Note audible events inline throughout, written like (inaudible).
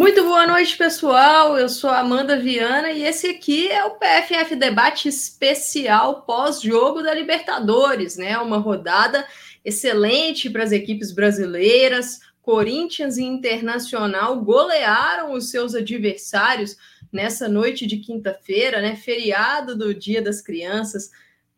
Muito boa noite, pessoal. Eu sou Amanda Viana e esse aqui é o PFF Debate especial pós-jogo da Libertadores, né? Uma rodada excelente para as equipes brasileiras. Corinthians e Internacional golearam os seus adversários nessa noite de quinta-feira, né? Feriado do Dia das Crianças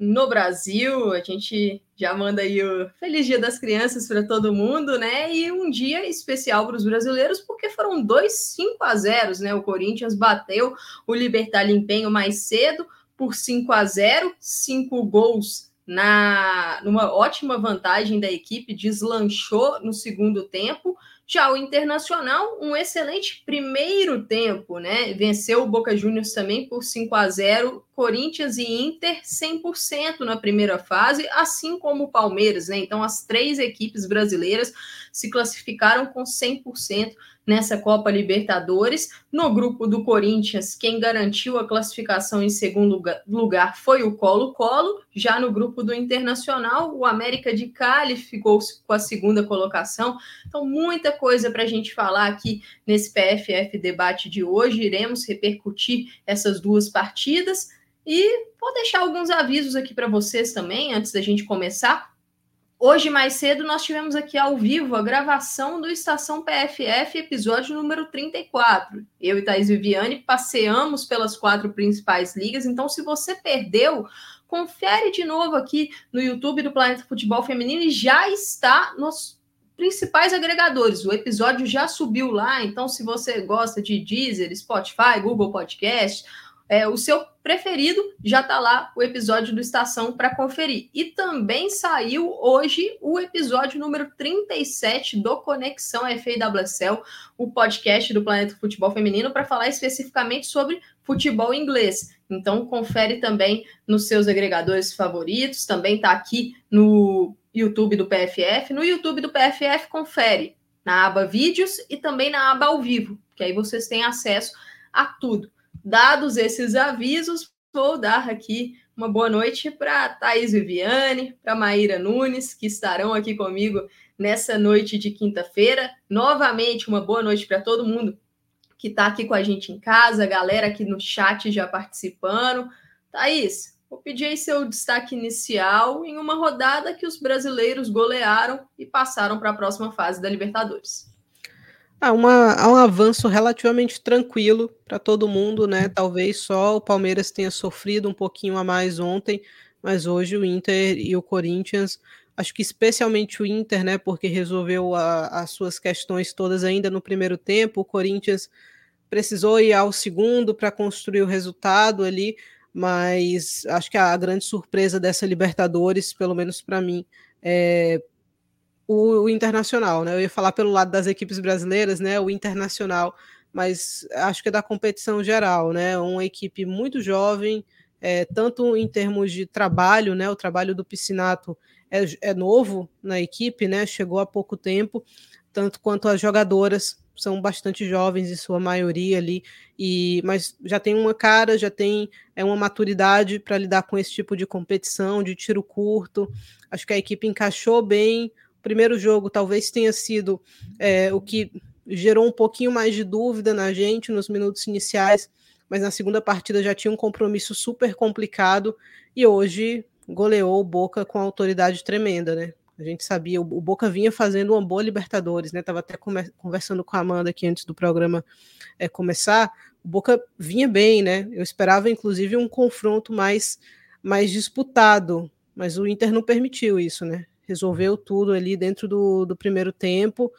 no Brasil. A gente já manda aí o Feliz Dia das Crianças para todo mundo, né? E um dia especial para os brasileiros, porque foram dois 5 a 0 né? O Corinthians bateu o Libertar Empenho mais cedo por 5 a 0 cinco gols na numa ótima vantagem da equipe, deslanchou no segundo tempo. Já o Internacional, um excelente primeiro tempo, né? Venceu o Boca Juniors também por 5 a 0 Corinthians e Inter 100% na primeira fase, assim como o Palmeiras, né? Então, as três equipes brasileiras se classificaram com 100% nessa Copa Libertadores. No grupo do Corinthians, quem garantiu a classificação em segundo lugar foi o Colo-Colo. Já no grupo do Internacional, o América de Cali ficou com a segunda colocação. Então, muita coisa para a gente falar aqui nesse PFF debate de hoje. Iremos repercutir essas duas partidas. E vou deixar alguns avisos aqui para vocês também, antes da gente começar. Hoje, mais cedo, nós tivemos aqui ao vivo a gravação do Estação PFF, episódio número 34. Eu e Thaís Viviane passeamos pelas quatro principais ligas, então se você perdeu, confere de novo aqui no YouTube do Planeta Futebol Feminino e já está nos principais agregadores. O episódio já subiu lá, então se você gosta de Deezer, Spotify, Google Podcast é, o seu preferido, já está lá o episódio do Estação para conferir. E também saiu hoje o episódio número 37 do Conexão FAWSL, o podcast do Planeta Futebol Feminino, para falar especificamente sobre futebol inglês. Então, confere também nos seus agregadores favoritos, também está aqui no YouTube do PFF. No YouTube do PFF, confere na aba Vídeos e também na aba Ao Vivo, que aí vocês têm acesso a tudo. Dados esses avisos, vou dar aqui uma boa noite para Thaís Viviane, para Maíra Nunes, que estarão aqui comigo nessa noite de quinta-feira. Novamente, uma boa noite para todo mundo que está aqui com a gente em casa, galera aqui no chat já participando. Thaís, vou pedir aí seu destaque inicial em uma rodada que os brasileiros golearam e passaram para a próxima fase da Libertadores. Ah, uma, um avanço relativamente tranquilo para todo mundo, né? Talvez só o Palmeiras tenha sofrido um pouquinho a mais ontem, mas hoje o Inter e o Corinthians, acho que especialmente o Inter, né? Porque resolveu a, as suas questões todas ainda no primeiro tempo. O Corinthians precisou ir ao segundo para construir o resultado ali, mas acho que a grande surpresa dessa Libertadores, pelo menos para mim, é o, o, internacional, né? Eu ia falar pelo lado das equipes brasileiras, né? O internacional, mas acho que é da competição geral, né? Uma equipe muito jovem, é, tanto em termos de trabalho, né? O trabalho do Piscinato é, é novo na equipe, né? Chegou há pouco tempo, tanto quanto as jogadoras são bastante jovens em sua maioria ali, e mas já tem uma cara, já tem é uma maturidade para lidar com esse tipo de competição, de tiro curto. Acho que a equipe encaixou bem primeiro jogo talvez tenha sido é, o que gerou um pouquinho mais de dúvida na gente nos minutos iniciais, mas na segunda partida já tinha um compromisso super complicado e hoje goleou o Boca com autoridade tremenda, né? A gente sabia, o Boca vinha fazendo uma boa Libertadores, né? Tava até conversando com a Amanda aqui antes do programa é, começar. O Boca vinha bem, né? Eu esperava, inclusive, um confronto mais, mais disputado, mas o Inter não permitiu isso, né? Resolveu tudo ali dentro do, do primeiro tempo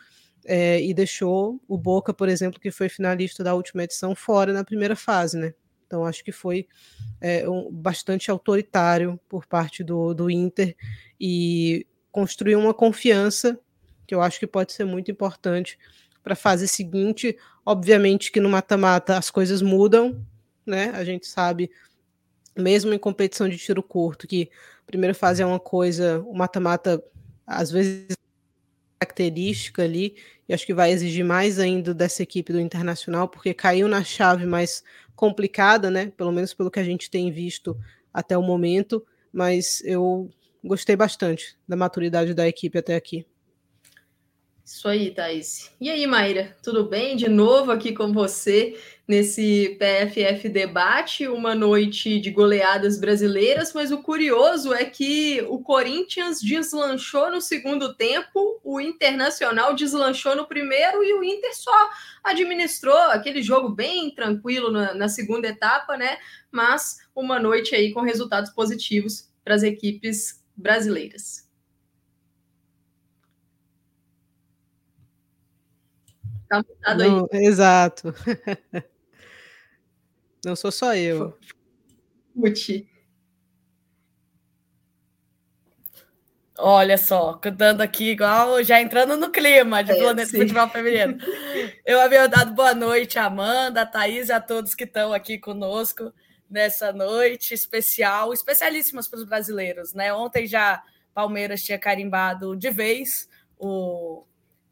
é, e deixou o Boca, por exemplo, que foi finalista da última edição, fora na primeira fase, né? Então acho que foi é, um, bastante autoritário por parte do, do Inter e construiu uma confiança que eu acho que pode ser muito importante para a fase seguinte. Obviamente que no mata-mata as coisas mudam, né? A gente sabe, mesmo em competição de tiro curto, que primeira fase é uma coisa, o mata-mata às vezes característica ali, e acho que vai exigir mais ainda dessa equipe do Internacional, porque caiu na chave mais complicada, né? Pelo menos pelo que a gente tem visto até o momento, mas eu gostei bastante da maturidade da equipe até aqui. Isso aí, Thaís. E aí, Maíra, tudo bem? De novo aqui com você nesse PFF debate, uma noite de goleadas brasileiras, mas o curioso é que o Corinthians deslanchou no segundo tempo, o Internacional deslanchou no primeiro e o Inter só administrou aquele jogo bem tranquilo na, na segunda etapa, né? Mas uma noite aí com resultados positivos para as equipes brasileiras. Tá Não, aí. Exato. (laughs) Não sou só eu. Mute. Olha só, cantando aqui igual, já entrando no clima de é, Planeta sim. Futebol Feminino. (laughs) Eu havia dado boa noite a Amanda, a Thaís e a todos que estão aqui conosco nessa noite especial, especialíssimas para os brasileiros, né? Ontem já Palmeiras tinha carimbado de vez o,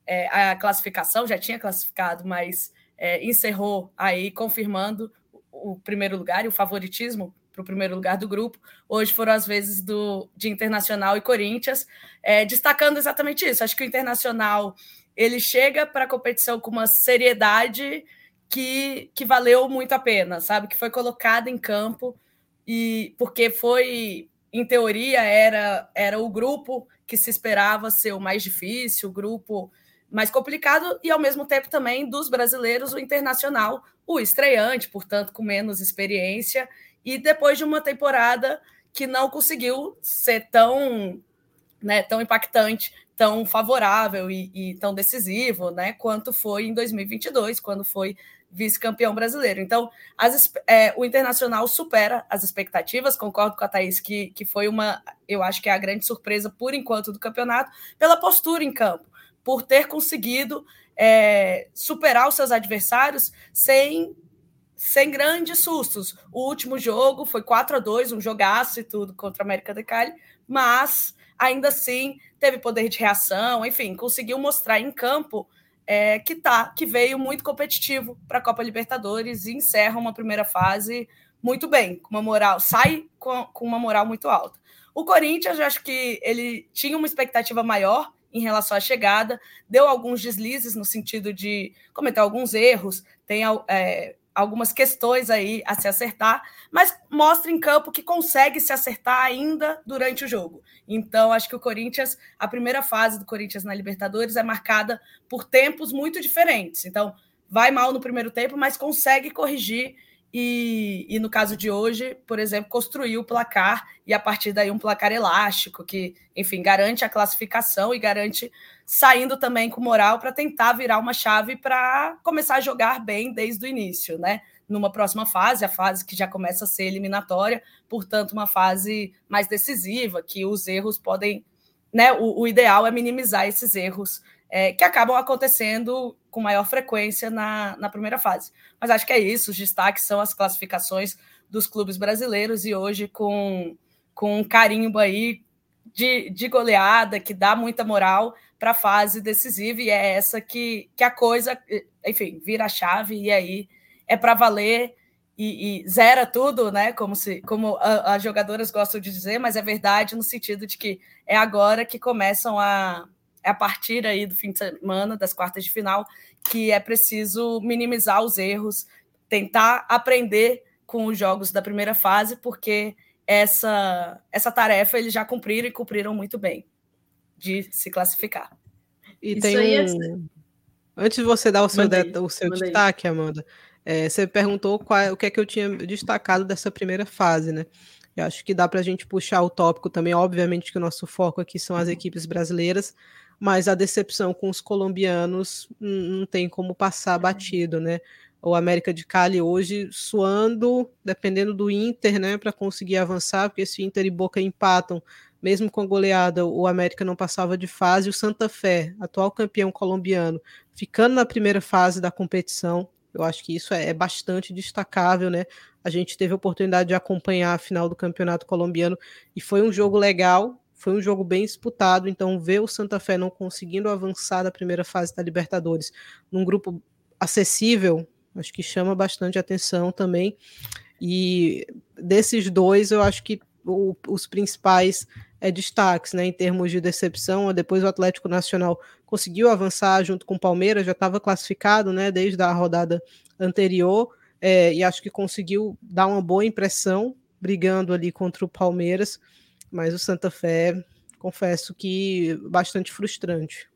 é, a classificação, já tinha classificado, mas é, encerrou aí confirmando o primeiro lugar e o favoritismo para o primeiro lugar do grupo. Hoje foram as vezes do, de Internacional e Corinthians, é, destacando exatamente isso. Acho que o Internacional ele chega para a competição com uma seriedade que, que valeu muito a pena, sabe? Que foi colocada em campo e porque foi, em teoria, era, era o grupo que se esperava ser o mais difícil, o grupo mais complicado e ao mesmo tempo também dos brasileiros o internacional o estreante, portanto, com menos experiência, e depois de uma temporada que não conseguiu ser tão, né, tão impactante, tão favorável e, e tão decisivo, né, quanto foi em 2022, quando foi vice-campeão brasileiro. Então, as, é, o Internacional supera as expectativas, concordo com a Thaís que, que foi uma, eu acho que é a grande surpresa por enquanto do campeonato, pela postura em campo, por ter conseguido é, superar os seus adversários sem, sem grandes sustos. O último jogo foi 4 a 2 um jogaço e tudo contra a América de Cali, mas ainda assim teve poder de reação, enfim, conseguiu mostrar em campo é, que tá, que veio muito competitivo para a Copa Libertadores e encerra uma primeira fase muito bem, com uma moral, sai com, com uma moral muito alta. O Corinthians, eu acho que ele tinha uma expectativa maior em relação à chegada, deu alguns deslizes no sentido de cometer alguns erros, tem é, algumas questões aí a se acertar, mas mostra em campo que consegue se acertar ainda durante o jogo. Então, acho que o Corinthians, a primeira fase do Corinthians na Libertadores é marcada por tempos muito diferentes. Então, vai mal no primeiro tempo, mas consegue corrigir e, e, no caso de hoje, por exemplo, construiu o placar e a partir daí um placar elástico que, enfim, garante a classificação e garante saindo também com moral para tentar virar uma chave para começar a jogar bem desde o início, né? Numa próxima fase, a fase que já começa a ser eliminatória, portanto, uma fase mais decisiva, que os erros podem, né? O, o ideal é minimizar esses erros é, que acabam acontecendo com maior frequência na, na primeira fase. Mas acho que é isso, os destaques são as classificações dos clubes brasileiros e hoje com, com um carimbo aí de, de goleada que dá muita moral para a fase decisiva e é essa que, que a coisa, enfim, vira a chave e aí é para valer e, e, zera tudo, né? Como se como as jogadoras gostam de dizer, mas é verdade no sentido de que é agora que começam a, é a partir aí do fim de semana, das quartas de final, que é preciso minimizar os erros, tentar aprender com os jogos da primeira fase, porque essa, essa tarefa eles já cumpriram e cumpriram muito bem de se classificar. E Isso tem um... É... Antes de você dar o seu, de... o seu destaque, Amanda, é, você perguntou qual, o que é que eu tinha destacado dessa primeira fase, né? Eu acho que dá para a gente puxar o tópico também. Obviamente que o nosso foco aqui são as uhum. equipes brasileiras, mas a decepção com os colombianos não tem como passar uhum. batido, né? O América de Cali hoje suando, dependendo do Inter, né, para conseguir avançar, porque se Inter e Boca empatam, mesmo com a goleada, o América não passava de fase. O Santa Fé, atual campeão colombiano, ficando na primeira fase da competição, eu acho que isso é, é bastante destacável, né? A gente teve a oportunidade de acompanhar a final do campeonato colombiano e foi um jogo legal, foi um jogo bem disputado, então ver o Santa Fé não conseguindo avançar da primeira fase da Libertadores num grupo acessível, acho que chama bastante atenção também. E desses dois, eu acho que o, os principais é, destaques né, em termos de decepção. Depois o Atlético Nacional conseguiu avançar junto com o Palmeiras, já estava classificado né, desde a rodada anterior, é, e acho que conseguiu dar uma boa impressão brigando ali contra o Palmeiras, mas o Santa Fé, confesso que bastante frustrante.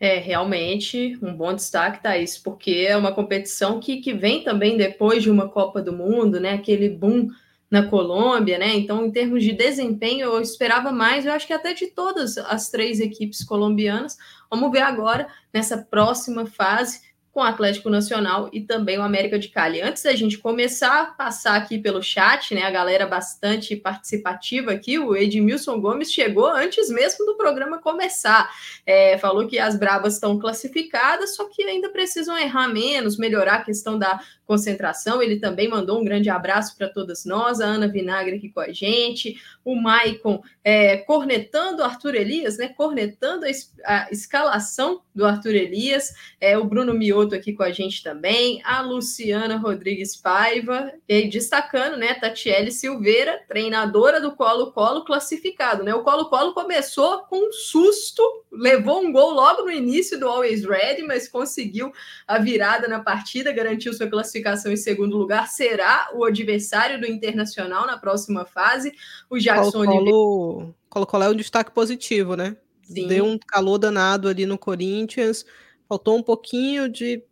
É, realmente, um bom destaque, Thaís, porque é uma competição que, que vem também depois de uma Copa do Mundo, né? Aquele boom na Colômbia, né? Então, em termos de desempenho, eu esperava mais, eu acho que até de todas as três equipes colombianas. Vamos ver agora, nessa próxima fase, com o Atlético Nacional e também o América de Cali. Antes da gente começar a passar aqui pelo chat, né, a galera bastante participativa aqui, o Edmilson Gomes chegou antes mesmo do programa começar. É, falou que as Bravas estão classificadas, só que ainda precisam errar menos, melhorar a questão da concentração. Ele também mandou um grande abraço para todas nós, a Ana Vinagre aqui com a gente, o Maicon é, cornetando o Arthur Elias, né? Cornetando a, a escalação do Arthur Elias, é, o Bruno Mioto aqui com a gente também, a Luciana Rodrigues Paiva, e destacando, né? Tatiele Silveira, treinadora do Colo-Colo, classificado, né? O Colo-Colo começou com um susto, levou um gol logo no início do Always Ready, mas conseguiu a virada na partida, garantiu sua classificação classificação em segundo lugar, será o adversário do Internacional na próxima fase. O Jackson. Colo-Colo é um destaque positivo, né? Sim. Deu um calor danado ali no Corinthians, faltou um pouquinho de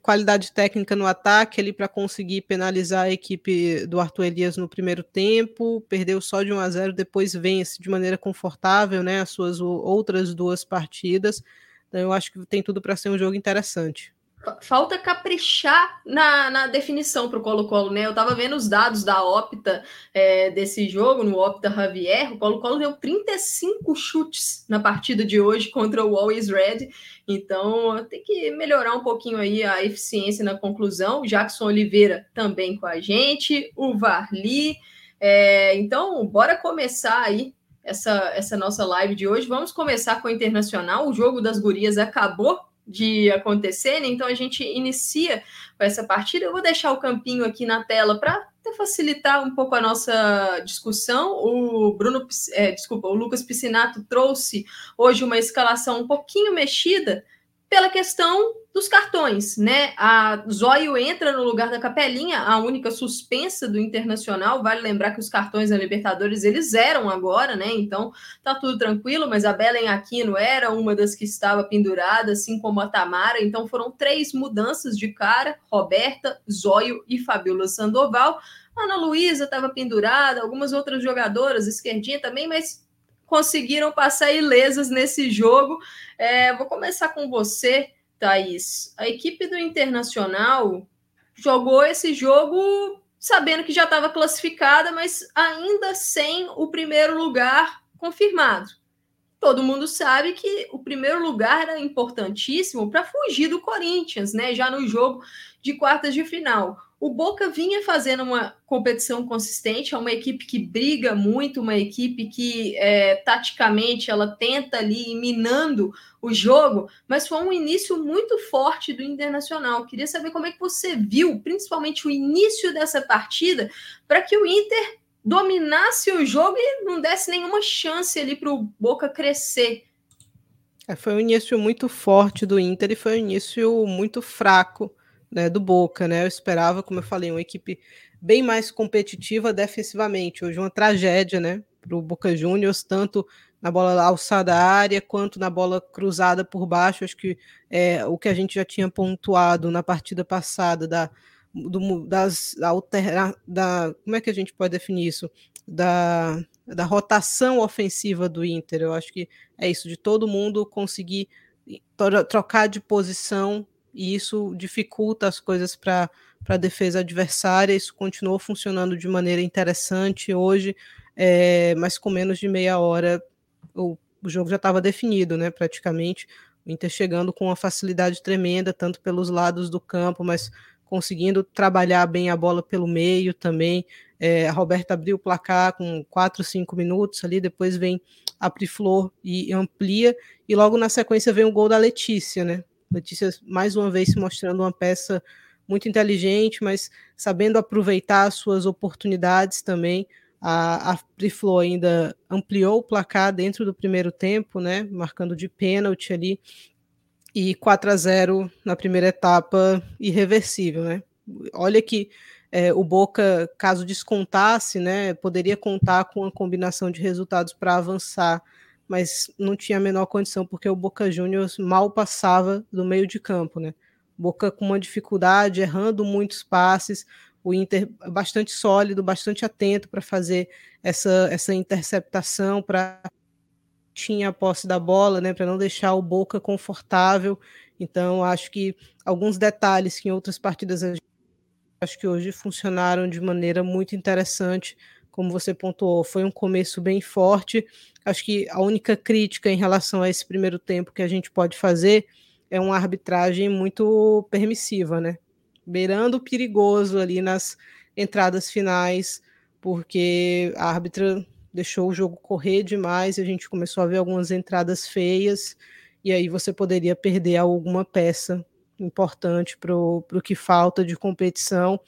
qualidade técnica no ataque ali para conseguir penalizar a equipe do Arthur Elias no primeiro tempo, perdeu só de 1 a 0, depois vence de maneira confortável, né, as suas outras duas partidas. Então eu acho que tem tudo para ser um jogo interessante falta caprichar na, na definição para o Colo-Colo, né? Eu estava vendo os dados da Opta é, desse jogo, no Opta Javier, o Colo-Colo deu 35 chutes na partida de hoje contra o Always Red, então tem que melhorar um pouquinho aí a eficiência na conclusão. Jackson Oliveira também com a gente, o Varli. É, então, bora começar aí essa, essa nossa live de hoje. Vamos começar com o Internacional. O jogo das gurias acabou de acontecer, né? então a gente inicia com essa partida. Eu vou deixar o campinho aqui na tela para facilitar um pouco a nossa discussão. O Bruno, é, desculpa, o Lucas Piscinato trouxe hoje uma escalação um pouquinho mexida pela questão dos cartões, né? A Zóio entra no lugar da Capelinha, a única suspensa do Internacional. Vale lembrar que os cartões da Libertadores eles eram agora, né? Então tá tudo tranquilo, mas a Belen Aquino era uma das que estava pendurada, assim como a Tamara. Então foram três mudanças de cara: Roberta, Zóio e Fabiola Sandoval. A Ana Luísa estava pendurada, algumas outras jogadoras, esquerdinha também, mas conseguiram passar ilesas nesse jogo. É, vou começar com você, Thaís. A equipe do Internacional jogou esse jogo sabendo que já estava classificada, mas ainda sem o primeiro lugar confirmado. Todo mundo sabe que o primeiro lugar era importantíssimo para fugir do Corinthians, né? Já no jogo de quartas de final. O Boca vinha fazendo uma competição consistente, é uma equipe que briga muito, uma equipe que é, taticamente ela tenta ali minando o jogo, mas foi um início muito forte do Internacional. Queria saber como é que você viu, principalmente o início dessa partida, para que o Inter dominasse o jogo e não desse nenhuma chance ali para o Boca crescer. É, foi um início muito forte do Inter e foi um início muito fraco né, do Boca, né? Eu esperava, como eu falei, uma equipe bem mais competitiva defensivamente. Hoje uma tragédia, né, para o Boca Juniors, tanto na bola alçada à área quanto na bola cruzada por baixo. Acho que é o que a gente já tinha pontuado na partida passada da do, das altera, da como é que a gente pode definir isso da, da rotação ofensiva do Inter. Eu acho que é isso de todo mundo conseguir trocar de posição e isso dificulta as coisas para a defesa adversária. Isso continuou funcionando de maneira interessante hoje, é, mas com menos de meia hora o, o jogo já estava definido, né? Praticamente. O Inter chegando com uma facilidade tremenda, tanto pelos lados do campo, mas conseguindo trabalhar bem a bola pelo meio também. É, a Roberta abriu o placar com 4, 5 minutos ali, depois vem a Priflor e amplia, e logo na sequência vem o gol da Letícia, né? Letícia, mais uma vez, se mostrando uma peça muito inteligente, mas sabendo aproveitar as suas oportunidades também. A, a Friflo ainda ampliou o placar dentro do primeiro tempo, né? Marcando de pênalti ali. E 4 a 0 na primeira etapa, irreversível, né? Olha que é, o Boca, caso descontasse, né, poderia contar com uma combinação de resultados para avançar, mas não tinha a menor condição, porque o Boca Juniors mal passava do meio de campo, né? Boca com uma dificuldade, errando muitos passes, o Inter bastante sólido, bastante atento para fazer essa, essa interceptação, para tinha a posse da bola, né, para não deixar o Boca confortável. Então, acho que alguns detalhes que em outras partidas acho que hoje funcionaram de maneira muito interessante, como você pontuou, foi um começo bem forte. Acho que a única crítica em relação a esse primeiro tempo que a gente pode fazer é uma arbitragem muito permissiva, né? Beirando perigoso ali nas entradas finais, porque a árbitra deixou o jogo correr demais e a gente começou a ver algumas entradas feias, e aí você poderia perder alguma peça importante para o que falta de competição.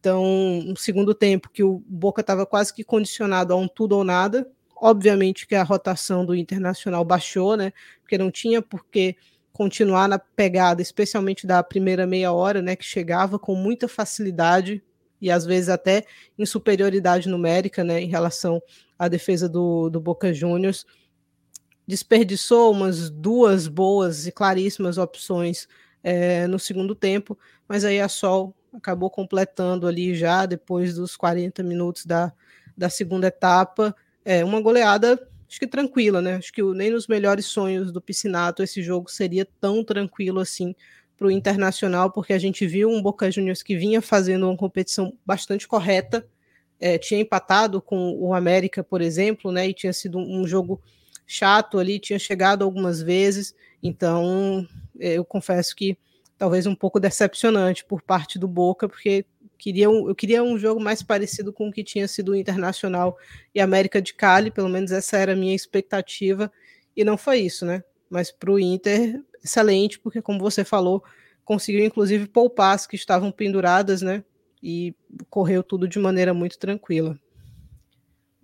Então, um segundo tempo que o Boca estava quase que condicionado a um tudo ou nada. Obviamente que a rotação do Internacional baixou, né? Porque não tinha por que continuar na pegada, especialmente da primeira meia hora, né? Que chegava com muita facilidade e às vezes até em superioridade numérica, né? Em relação à defesa do, do Boca Juniors. Desperdiçou umas duas boas e claríssimas opções é, no segundo tempo, mas aí a Sol acabou completando ali já depois dos 40 minutos da, da segunda etapa, é, uma goleada acho que tranquila, né? Acho que nem nos melhores sonhos do Piscinato esse jogo seria tão tranquilo assim para o Internacional, porque a gente viu um Boca Juniors que vinha fazendo uma competição bastante correta, é, tinha empatado com o América, por exemplo, né? E tinha sido um jogo chato ali, tinha chegado algumas vezes, então eu confesso que talvez um pouco decepcionante por parte do Boca, porque queria eu queria um jogo mais parecido com o que tinha sido o Internacional e América de Cali, pelo menos essa era a minha expectativa, e não foi isso, né? Mas para o Inter, excelente, porque como você falou, conseguiu inclusive poupar as que estavam penduradas, né? E correu tudo de maneira muito tranquila.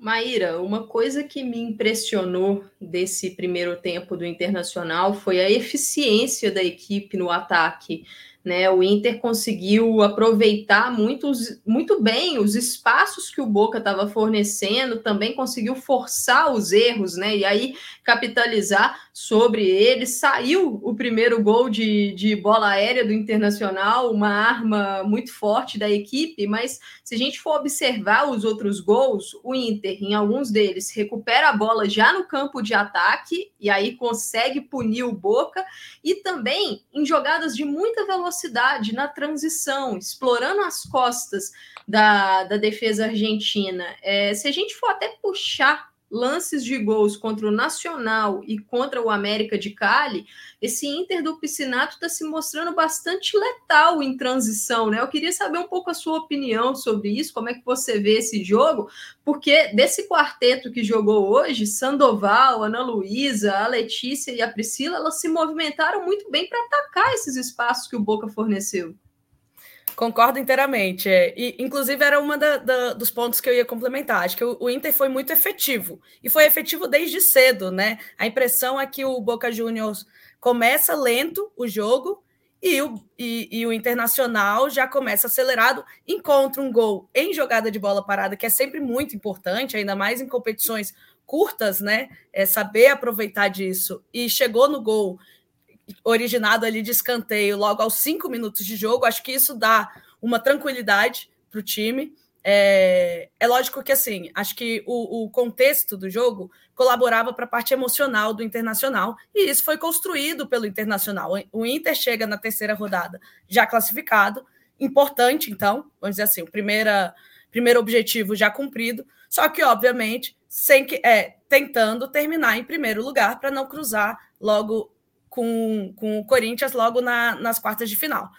Maíra, uma coisa que me impressionou desse primeiro tempo do Internacional foi a eficiência da equipe no ataque. Né, o Inter conseguiu aproveitar muito, muito bem os espaços que o Boca estava fornecendo, também conseguiu forçar os erros, né? E aí capitalizar sobre eles. Saiu o primeiro gol de, de bola aérea do Internacional, uma arma muito forte da equipe, mas se a gente for observar os outros gols, o Inter, em alguns deles, recupera a bola já no campo de ataque e aí consegue punir o Boca, e também em jogadas de muita velocidade na transição, explorando as costas da, da defesa argentina. É, se a gente for até puxar lances de gols contra o Nacional e contra o América de Cali, esse Inter do Piscinato está se mostrando bastante letal em transição, né? Eu queria saber um pouco a sua opinião sobre isso, como é que você vê esse jogo, porque desse quarteto que jogou hoje, Sandoval, Ana Luísa, a Letícia e a Priscila, elas se movimentaram muito bem para atacar esses espaços que o Boca forneceu. Concordo inteiramente. É. E, inclusive, era um dos pontos que eu ia complementar. Acho que o, o, Inter foi muito efetivo. E foi efetivo desde cedo, né? A impressão é que o Boca Juniors começa lento o jogo e o, e, e o Internacional já começa acelerado, encontra um gol em jogada de bola parada, que é sempre muito importante, ainda mais em competições curtas, né? É saber aproveitar disso. E chegou no gol originado ali de escanteio logo aos cinco minutos de jogo. Acho que isso dá uma tranquilidade para o time. É, é, lógico que assim, acho que o, o contexto do jogo colaborava para a parte emocional do Internacional, e isso foi construído pelo Internacional. O Inter chega na terceira rodada já classificado, importante, então, vamos dizer assim, o primeira, primeiro objetivo já cumprido, só que, obviamente, sem que é, tentando terminar em primeiro lugar para não cruzar logo com, com o Corinthians logo na, nas quartas de final.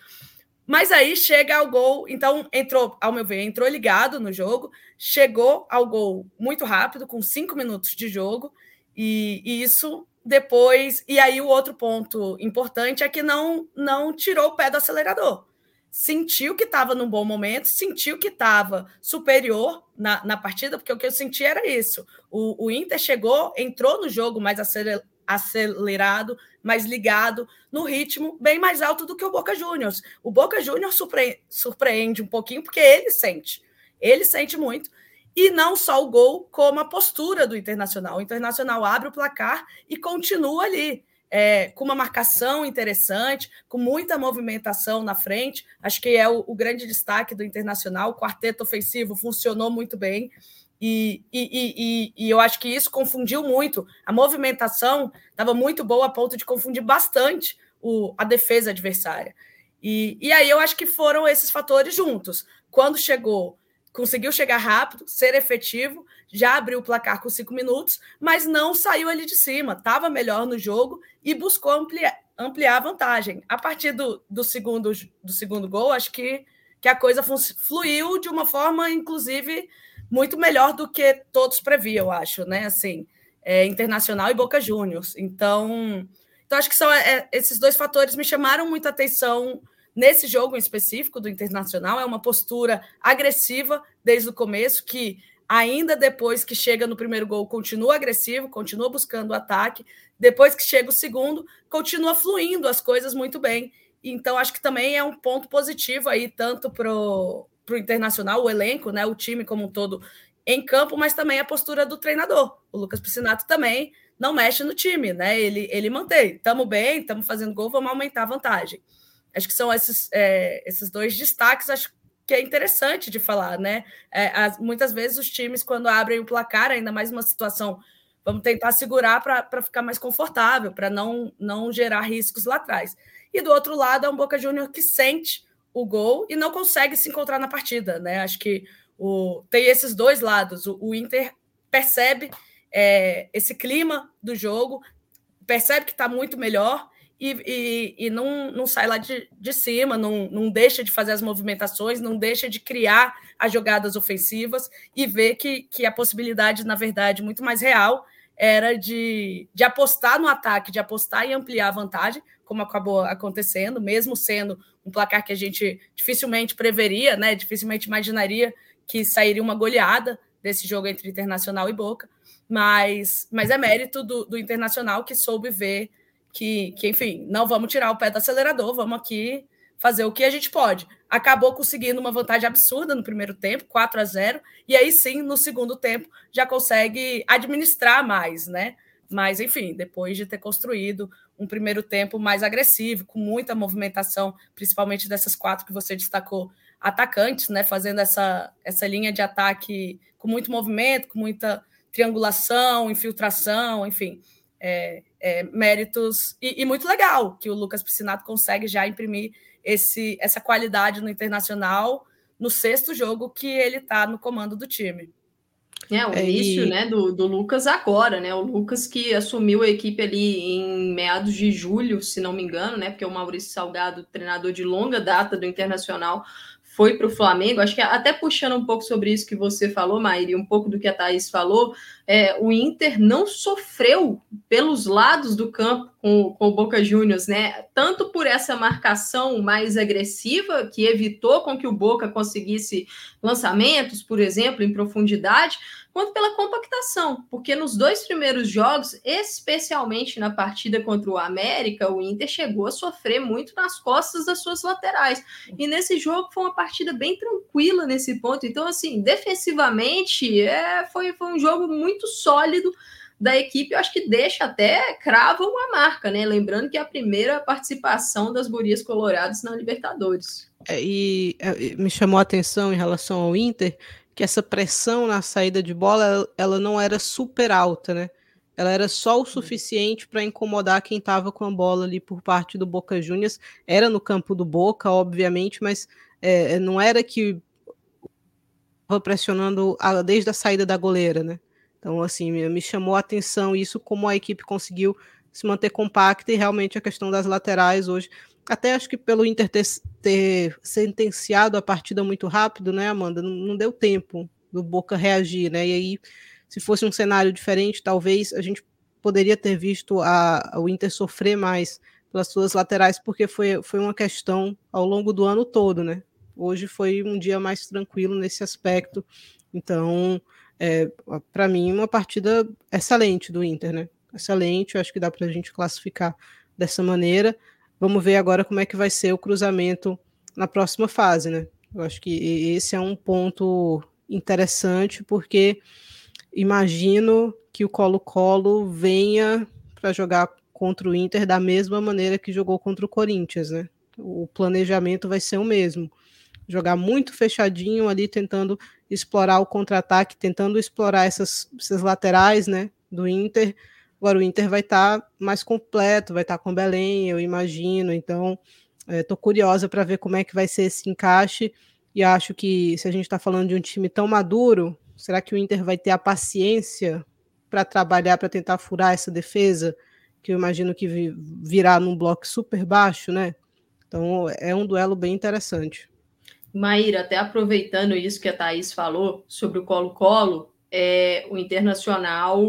Mas aí chega ao gol, então entrou, ao meu ver, entrou ligado no jogo, chegou ao gol muito rápido, com cinco minutos de jogo, e, e isso depois. E aí o outro ponto importante é que não, não tirou o pé do acelerador. sentiu que estava num bom momento, sentiu que estava superior na, na partida, porque o que eu senti era isso. O, o Inter chegou, entrou no jogo mais acelerado, mais ligado, no ritmo bem mais alto do que o Boca Juniors. O Boca Juniors surpre surpreende um pouquinho, porque ele sente. Ele sente muito. E não só o gol, como a postura do Internacional. O Internacional abre o placar e continua ali é, com uma marcação interessante, com muita movimentação na frente. Acho que é o, o grande destaque do Internacional. O quarteto ofensivo funcionou muito bem. E, e, e, e, eu acho que isso confundiu muito. A movimentação estava muito boa a ponto de confundir bastante o, a defesa adversária. E, e aí eu acho que foram esses fatores juntos. Quando chegou conseguiu chegar rápido, ser efetivo, já abriu o placar com cinco minutos, mas não saiu ali de cima, estava melhor no jogo e buscou ampliar, ampliar a vantagem. A partir do, do, segundo, do segundo gol, acho que, que a coisa fluiu de uma forma, inclusive, muito melhor do que todos previam, acho, né? Assim, é, Internacional e Boca Juniors. Então, então acho que são é, esses dois fatores me chamaram muita atenção nesse jogo em específico do Internacional, é uma postura agressiva desde o começo, que ainda depois que chega no primeiro gol, continua agressivo, continua buscando o ataque. Depois que chega o segundo, continua fluindo as coisas muito bem. Então, acho que também é um ponto positivo aí, tanto para o Internacional, o elenco, né, o time como um todo em campo, mas também a postura do treinador. O Lucas Piscinato também não mexe no time, né? Ele, ele mantém. Estamos bem, estamos fazendo gol, vamos aumentar a vantagem. Acho que são esses, é, esses dois destaques, acho que é interessante de falar, né? É, as, muitas vezes os times, quando abrem o placar, ainda mais uma situação, vamos tentar segurar para ficar mais confortável, para não, não gerar riscos lá atrás. E do outro lado é um Boca Júnior que sente o gol e não consegue se encontrar na partida, né? Acho que o, tem esses dois lados. O, o Inter percebe é, esse clima do jogo, percebe que está muito melhor e, e, e, não, não sai lá de, de cima, não, não deixa de fazer as movimentações, não deixa de criar as jogadas ofensivas e ver que, que a possibilidade, na verdade, muito mais real era de, de apostar no ataque, de apostar e ampliar a vantagem, como acabou acontecendo, mesmo sendo um placar que a gente dificilmente preveria, né? Dificilmente imaginaria que sairia uma goleada desse jogo entre Internacional e Boca, mas, mas é mérito do, do Internacional que soube ver que, que, enfim, não vamos tirar o pé do acelerador, vamos aqui fazer o que a gente pode. Acabou conseguindo uma vantagem absurda no primeiro tempo, 4 a 0, e aí sim, no segundo tempo, já consegue administrar mais, né? Mas, enfim, depois de ter construído um primeiro tempo mais agressivo, com muita movimentação, principalmente dessas quatro que você destacou, atacantes, né? Fazendo essa, essa linha de ataque com muito movimento, com muita triangulação, infiltração, enfim é, é, méritos e, e, muito legal que o Lucas Piscinato consegue já imprimir esse, essa qualidade no internacional no sexto jogo que ele está no comando do time. É, o é, início né, do, do Lucas agora, né? O Lucas que assumiu a equipe ali em meados de julho, se não me engano, né? Porque o Maurício Salgado, treinador de longa data do Internacional, foi para o Flamengo, acho que até puxando um pouco sobre isso que você falou, Maíri, um pouco do que a Thaís falou, é, o Inter não sofreu pelos lados do campo com, com o Boca Juniors, né? Tanto por essa marcação mais agressiva, que evitou com que o Boca conseguisse lançamentos, por exemplo, em profundidade, quanto pela compactação, porque nos dois primeiros jogos, especialmente na partida contra o América, o Inter chegou a sofrer muito nas costas das suas laterais. E nesse jogo foi uma partida bem tranquila nesse ponto. Então, assim, defensivamente, é, foi, foi um jogo muito sólido da equipe, eu acho que deixa até crava uma marca, né? Lembrando que é a primeira participação das Gurias Coloradas na Libertadores. É, e é, me chamou a atenção em relação ao Inter que essa pressão na saída de bola ela não era super alta, né? Ela era só o suficiente para incomodar quem estava com a bola ali por parte do Boca Juniors. Era no campo do Boca, obviamente, mas é, não era que estava pressionando a, desde a saída da goleira, né? Então, assim, me chamou a atenção isso, como a equipe conseguiu se manter compacta e realmente a questão das laterais hoje até acho que pelo Inter ter, ter, sentenciado a partida muito rápido, né, Amanda? Não, não, deu tempo do Boca reagir, né? E aí, se fosse um cenário diferente, talvez a gente poderia ter visto a, o Inter sofrer mais pelas suas laterais, porque foi, foi uma questão ao longo do ano todo, né? Hoje foi um dia mais tranquilo nesse aspecto. Então, é, para mim, uma partida excelente do Inter, né? Excelente, eu acho que dá para a gente classificar dessa maneira. Vamos ver agora como é que vai ser o cruzamento na próxima fase, né? Eu acho que esse é um ponto interessante, porque imagino que o Colo-Colo venha para jogar contra o Inter da mesma maneira que jogou contra o Corinthians, né? O planejamento vai ser o mesmo. Jogar muito fechadinho ali, tentando explorar o contra-ataque, tentando explorar essas, essas laterais, né? Do Inter. Agora o Inter vai estar tá mais completo, vai estar tá com Belém, eu imagino. Então, estou é, curiosa para ver como é que vai ser esse encaixe. E acho que se a gente está falando de um time tão maduro, será que o Inter vai ter a paciência para trabalhar, para tentar furar essa defesa? Que eu imagino que virá num bloco super baixo, né? Então é um duelo bem interessante. Maíra, até aproveitando isso que a Thaís falou sobre o Colo-Colo, é, o Internacional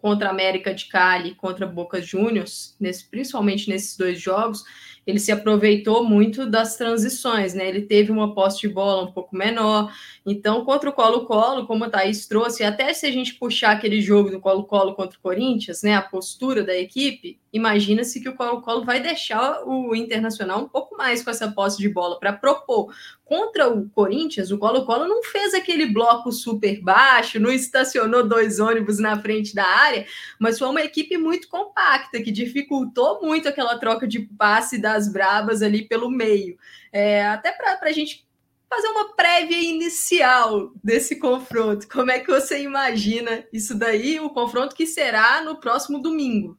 contra a América de Cali, contra Boca Juniors, nesse, principalmente nesses dois jogos, ele se aproveitou muito das transições, né? Ele teve uma posse de bola um pouco menor. Então, contra o Colo-Colo, como a Thaís trouxe, até se a gente puxar aquele jogo do Colo-Colo contra o Corinthians, né? A postura da equipe, imagina-se que o Colo-Colo vai deixar o Internacional um pouco mais com essa posse de bola para propor. Contra o Corinthians, o Colo-Colo não fez aquele bloco super baixo, não estacionou dois ônibus na frente da área, mas foi uma equipe muito compacta, que dificultou muito aquela troca de passe das brabas ali pelo meio. É, até para a gente fazer uma prévia inicial desse confronto. Como é que você imagina isso daí, o confronto que será no próximo domingo?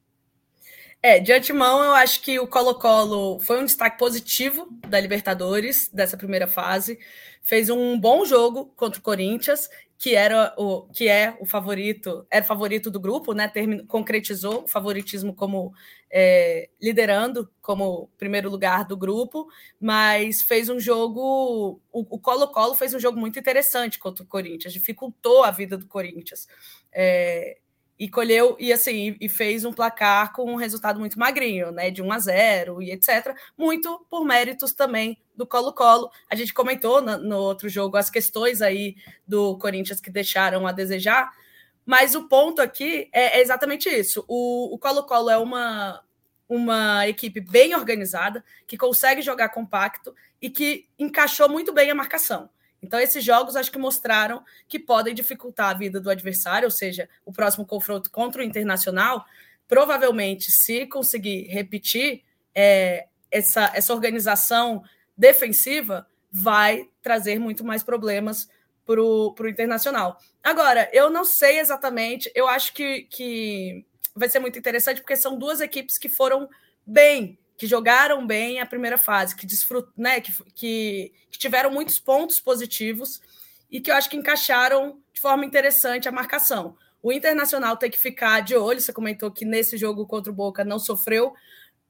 É, de antemão, eu acho que o Colo-Colo foi um destaque positivo da Libertadores, dessa primeira fase. Fez um bom jogo contra o Corinthians, que era o que é o favorito, era o favorito do grupo, né? Termin, concretizou o favoritismo como é, liderando como primeiro lugar do grupo, mas fez um jogo. O Colo-Colo fez um jogo muito interessante contra o Corinthians, dificultou a vida do Corinthians. É, e colheu e assim e fez um placar com um resultado muito magrinho, né, de 1 a 0 e etc, muito por méritos também do Colo-Colo. A gente comentou no, no, outro jogo as questões aí do Corinthians que deixaram a desejar, mas o ponto aqui é, é exatamente isso. O Colo-Colo é uma uma equipe bem organizada, que consegue jogar compacto e que encaixou muito bem a marcação. Então, esses jogos acho que mostraram que podem dificultar a vida do adversário, ou seja, o próximo confronto contra o Internacional, provavelmente, se conseguir repetir é, essa, essa organização defensiva, vai trazer muito mais problemas para o Internacional. Agora, eu não sei exatamente, eu acho que, que vai ser muito interessante, porque são duas equipes que foram bem que jogaram bem a primeira fase, que, desfrut, né, que, que, que, tiveram muitos pontos positivos e que eu acho que encaixaram de forma interessante a marcação. O Internacional tem que ficar de olho, você comentou que nesse jogo contra o Boca não sofreu.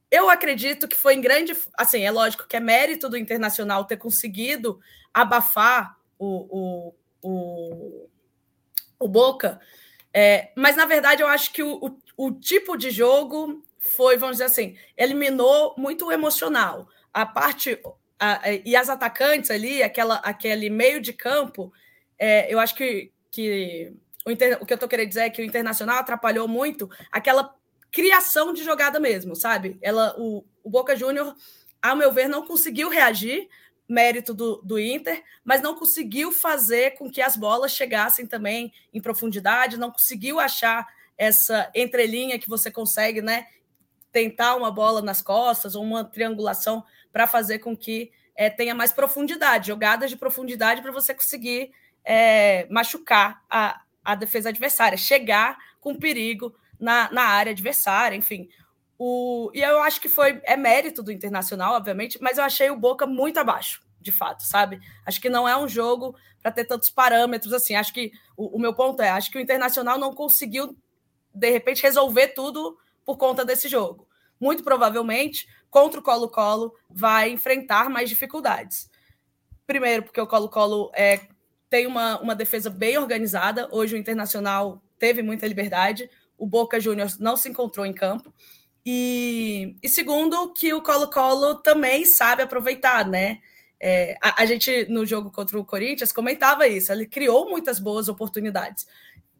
Eu acredito que foi em grande. Assim, é lógico que é mérito do Internacional ter conseguido abafar o, o, o, o Boca, é, mas na verdade eu acho que o, o, o tipo de jogo foi, vamos dizer assim, eliminou muito o emocional. A parte. A, e as atacantes ali, aquela, aquele meio de campo, é, eu acho que, que o, inter, o que eu estou querendo dizer é que o Internacional atrapalhou muito aquela criação de jogada mesmo, sabe? Ela, o, o Boca Júnior, ao meu ver, não conseguiu reagir, mérito do, do Inter, mas não conseguiu fazer com que as bolas chegassem também em profundidade, não conseguiu achar essa entrelinha que você consegue, né? Tentar uma bola nas costas ou uma triangulação para fazer com que é, tenha mais profundidade, jogadas de profundidade para você conseguir é, machucar a, a defesa adversária, chegar com perigo na, na área adversária, enfim. O, e eu acho que foi é mérito do Internacional, obviamente, mas eu achei o Boca muito abaixo, de fato, sabe? Acho que não é um jogo para ter tantos parâmetros assim. Acho que o, o meu ponto é, acho que o Internacional não conseguiu de repente resolver tudo por conta desse jogo. Muito provavelmente, contra o Colo-Colo, vai enfrentar mais dificuldades. Primeiro, porque o Colo-Colo é, tem uma, uma defesa bem organizada. Hoje o Internacional teve muita liberdade. O Boca Juniors não se encontrou em campo. E, e segundo, que o Colo-Colo também sabe aproveitar, né? É, a, a, gente, no jogo contra o Corinthians, comentava isso. Ele criou muitas boas oportunidades.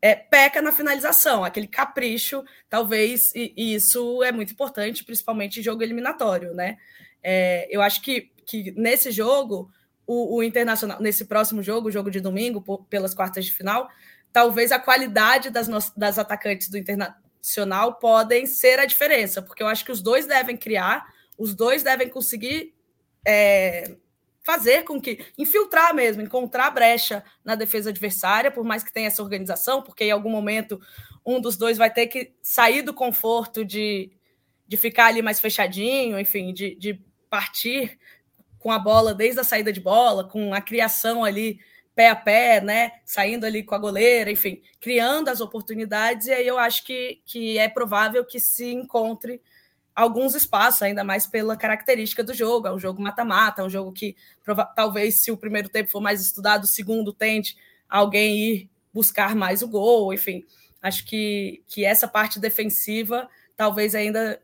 É, peca na finalização, aquele capricho, talvez, e, e, isso é muito importante, principalmente em jogo eliminatório, né? É, eu acho que, que nesse jogo, o, o, Internacional, nesse próximo jogo, o jogo de domingo, por, pelas quartas de final, talvez a qualidade das, das atacantes do Internacional podem ser a diferença, porque eu acho que os dois devem criar, os dois devem conseguir é, fazer com que infiltrar mesmo, encontrar brecha na defesa adversária, por mais que tenha essa organização, porque em algum momento um dos dois vai ter que sair do conforto de, de ficar ali mais fechadinho, enfim, de, de partir com a bola desde a saída de bola, com a criação ali pé a pé, né? Saindo ali com a goleira, enfim, criando as oportunidades, e aí eu acho que, que é provável que se encontre alguns espaços, ainda mais pela característica do jogo. É um jogo mata-mata, é um jogo que talvez, se o primeiro tempo for mais estudado, o segundo tende alguém ir buscar mais o gol, enfim. Acho que, que essa parte defensiva talvez ainda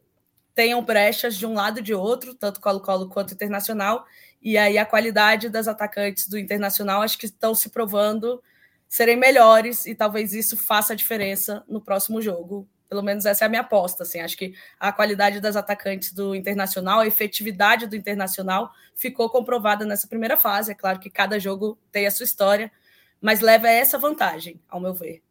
tenham brechas de um lado e de outro, tanto Colo-Colo quanto Internacional, e aí a qualidade das atacantes do Internacional acho que estão se provando serem melhores, e talvez isso faça a diferença no próximo jogo pelo menos essa é a minha aposta. Assim, acho que a qualidade das atacantes do Internacional, a efetividade do Internacional ficou comprovada nessa primeira fase. É claro que cada jogo tem a sua história, mas leva essa vantagem, ao meu ver.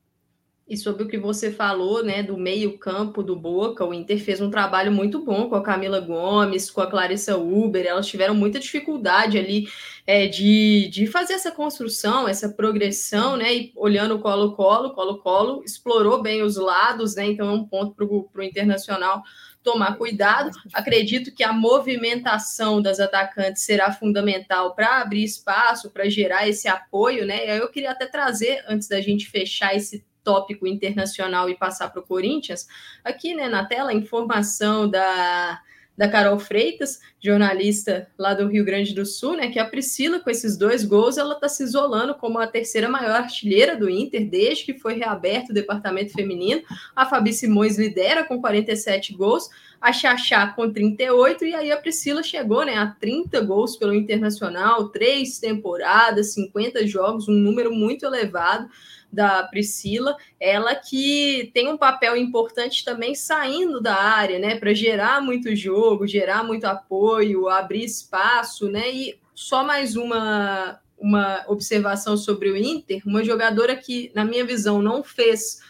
E sobre o que você falou, né, do meio-campo do Boca, o Inter fez um trabalho muito bom com a Camila Gomes, com a Clarissa Uber, elas tiveram muita dificuldade ali é, de, de fazer essa construção, essa progressão, né, e olhando o Colo-Colo, Colo-Colo explorou bem os lados, né, então é um ponto para o Internacional tomar cuidado. Acredito que a movimentação das atacantes será fundamental para abrir espaço, para gerar esse apoio, né? Eu queria até trazer, antes da gente fechar esse tópico internacional e passar para o Corinthians, aqui né, na tela, informação da, da Carol Freitas, jornalista lá do Rio Grande do Sul, né, que a Priscila, com esses dois gols, ela está se isolando como a terceira maior artilheira do Inter, desde que foi reaberto o departamento feminino. A Fabi Simões lidera com 47 gols, a Xaxá com 38, e aí a Priscila chegou né, a 30 gols pelo Internacional, três temporadas, 50 jogos, um número muito elevado da Priscila, ela que tem um papel importante também saindo da área, né, para gerar muito jogo, gerar muito apoio, abrir espaço, né? E só mais uma uma observação sobre o Inter, uma jogadora que, na minha visão, não fez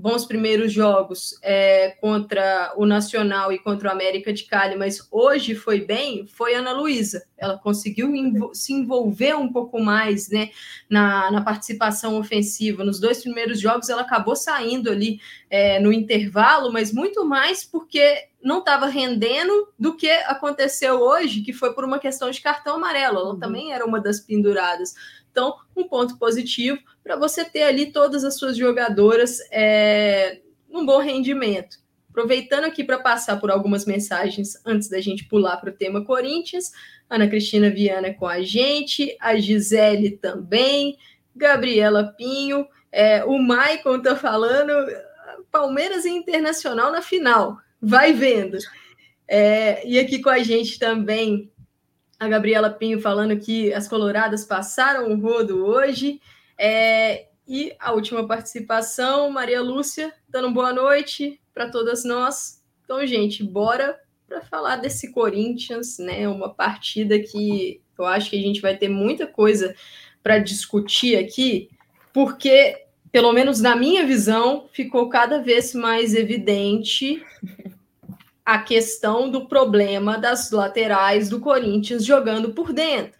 bons primeiros jogos é, contra o Nacional e contra o América de Cali, mas hoje foi bem, foi Ana Luísa. Ela conseguiu se envolver um pouco mais né, na, na, participação ofensiva. Nos dois primeiros jogos, ela acabou saindo ali é, no intervalo, mas muito mais porque não estava rendendo do que aconteceu hoje, que foi por uma questão de cartão amarelo. Ela uhum. também era uma das penduradas. Então, um ponto positivo para você ter ali todas as suas jogadoras é, num bom rendimento. Aproveitando aqui para passar por algumas mensagens antes da gente pular para o tema Corinthians. Ana Cristina Viana com a gente, a Gisele também, Gabriela Pinho, é, o Maicon está falando Palmeiras e Internacional na final. Vai vendo. É, e aqui com a gente também a Gabriela Pinho falando que as coloradas passaram o rodo hoje. É, e a última participação, Maria Lúcia, dando boa noite para todas nós. Então, gente, bora para falar desse Corinthians, né? Uma partida que eu acho que a gente vai ter muita coisa para discutir aqui, porque, pelo menos na minha visão, ficou cada vez mais evidente a questão do problema das laterais do Corinthians jogando por dentro.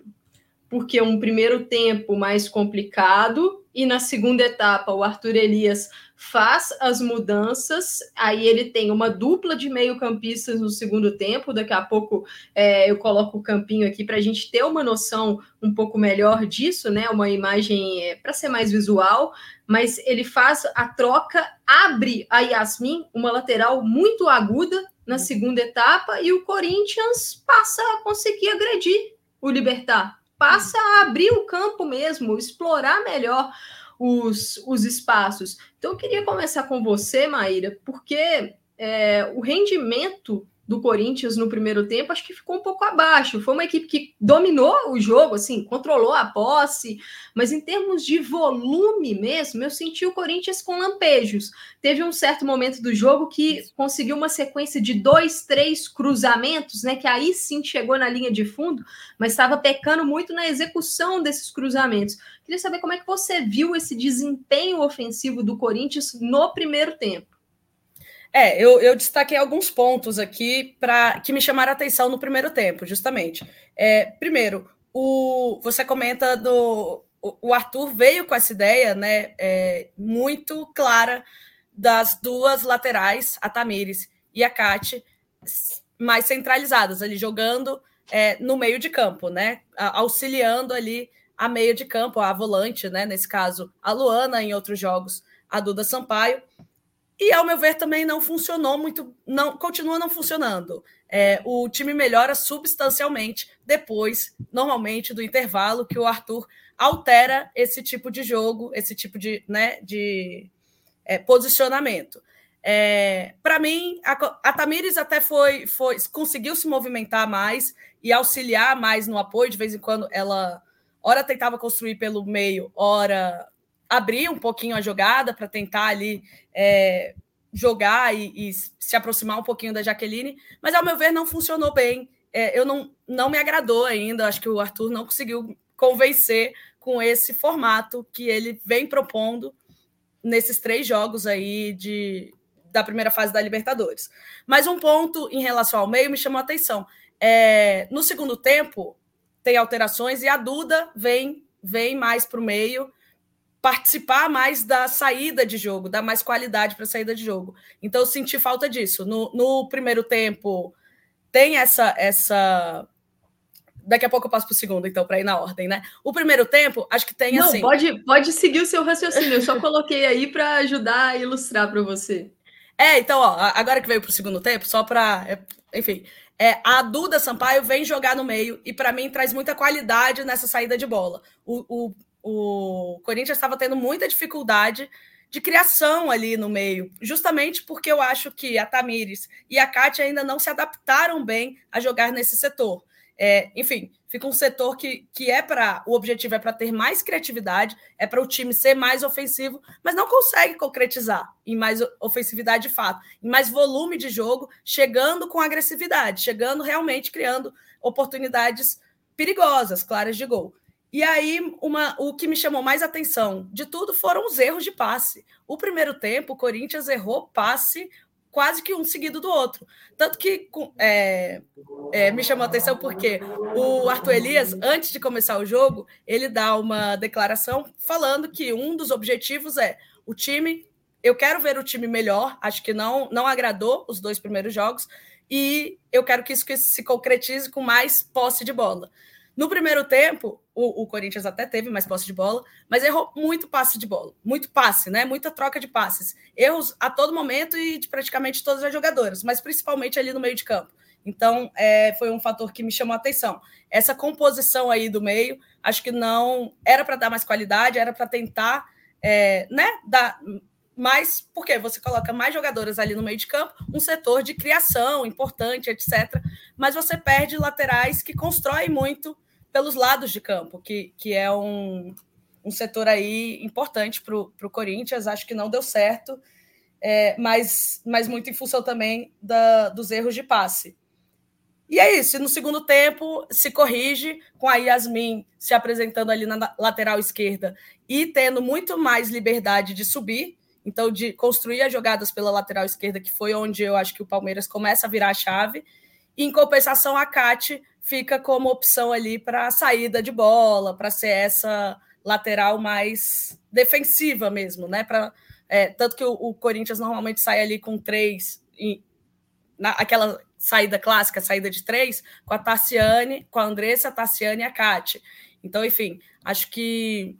Porque um primeiro tempo mais complicado e na segunda etapa o Arthur Elias faz as mudanças, aí ele tem uma dupla de meio-campistas no segundo tempo. Daqui a pouco é, eu coloco o campinho aqui para a gente ter uma noção um pouco melhor disso, né? Uma imagem é, para ser mais visual, mas ele faz a troca, abre a Yasmin, uma lateral muito aguda, na segunda etapa e o Corinthians passa a conseguir agredir o Libertar, passa a abrir o campo mesmo, explorar melhor os, os espaços. Então, eu queria começar com você, Maíra, porque é, o rendimento do Corinthians no primeiro tempo, acho que ficou um pouco abaixo. Foi uma equipe que dominou o jogo, assim, controlou a posse, mas em termos de volume mesmo, eu senti o Corinthians com lampejos. Teve um certo momento do jogo que conseguiu uma sequência de dois, três cruzamentos, né? Que aí sim chegou na linha de fundo, mas estava pecando muito na execução desses cruzamentos. Queria saber como é que você viu esse desempenho ofensivo do Corinthians no primeiro tempo. É, eu, eu destaquei alguns pontos aqui para que me chamaram a atenção no primeiro tempo, justamente. É, primeiro, o, você comenta do. O, Arthur veio com essa ideia né, é, muito clara das duas laterais, a Tamires e a Kate, mais centralizadas, ali jogando é, no meio de campo, né? Auxiliando ali a meio de campo, a volante, né? Nesse caso, a Luana, em outros jogos, a Duda Sampaio. E, ao meu ver, também não funcionou muito, não continua não funcionando. É, o time melhora substancialmente depois, normalmente, do intervalo, que o Arthur altera esse tipo de jogo, esse tipo de, né, de é, posicionamento. É, Para mim, a, a Tamires até foi, foi conseguiu se movimentar mais e auxiliar mais no apoio. De vez em quando, ela ora tentava construir pelo meio, ora abrir um pouquinho a jogada para tentar ali é, jogar e, e, se aproximar um pouquinho da Jaqueline, mas ao meu ver não funcionou bem. É, eu não, não me agradou ainda. Acho que o Arthur não conseguiu convencer com esse formato que ele vem propondo nesses três jogos aí de, da primeira fase da Libertadores. Mas um ponto em relação ao meio me chamou a atenção. É, no segundo tempo, tem alterações e a Duda vem, vem mais para o meio participar mais da saída de jogo, dar mais qualidade para a saída de jogo. Então eu senti falta disso. No, no primeiro tempo tem essa essa Daqui a pouco eu passo para o segundo, então, para ir na ordem, né? O primeiro tempo, acho que tem Não, assim. Pode, pode seguir o seu raciocínio, eu só coloquei aí para ajudar a ilustrar para você. É, então, ó, agora que veio para o segundo tempo, só para. É, enfim, é, a Duda Sampaio vem jogar no meio e, para mim, traz muita qualidade nessa saída de bola. O, o o Corinthians estava tendo muita dificuldade de criação ali no meio, justamente porque eu acho que a Tamires e a Kátia ainda não se adaptaram bem a jogar nesse setor. É, enfim, fica um setor que, que é para. O objetivo é para ter mais criatividade, é para o time ser mais ofensivo, mas não consegue concretizar em mais ofensividade de fato, em mais volume de jogo, chegando com agressividade, chegando realmente criando oportunidades perigosas, claras de gol. E aí, uma, o que me chamou mais atenção de tudo foram os erros de passe. O primeiro tempo, o Corinthians errou passe quase que um seguido do outro. Tanto que é, é, me chamou a atenção porque o Arthur Elias, antes de começar o jogo, ele dá uma declaração falando que um dos objetivos é o time. Eu quero ver o time melhor, acho que não, não agradou os dois primeiros jogos, e eu quero que isso se concretize com mais posse de bola. No primeiro tempo, o, o, Corinthians até teve mais posse de bola, mas errou muito passe de bola, muito passe, né? Muita troca de passes. Erros a todo momento e de praticamente todas as jogadoras, mas principalmente ali no meio de campo. Então, é, foi um fator que me chamou a atenção. Essa composição aí do meio, acho que não era para dar mais qualidade, era para tentar, é, né, dar mais, porque você coloca mais jogadoras ali no meio de campo, um setor de criação importante, etc. Mas você perde laterais que constroem muito pelos lados de campo, que, que é um, um setor aí importante para o Corinthians. Acho que não deu certo, é, mas, mas muito em função também da, dos erros de passe. E é isso. No segundo tempo, se corrige com a Yasmin se apresentando ali na lateral esquerda e tendo muito mais liberdade de subir. Então, de construir as jogadas pela lateral esquerda, que foi onde eu acho que o Palmeiras começa a virar a chave. Em compensação, a Cate fica como opção ali para saída de bola, para ser essa lateral mais defensiva mesmo, né? Pra, é, tanto que o, o, Corinthians normalmente sai ali com três, e, na, aquela saída clássica, saída de três, com a Tassiane, com a Andressa, a Tassiane e a Kate. Então, enfim, acho que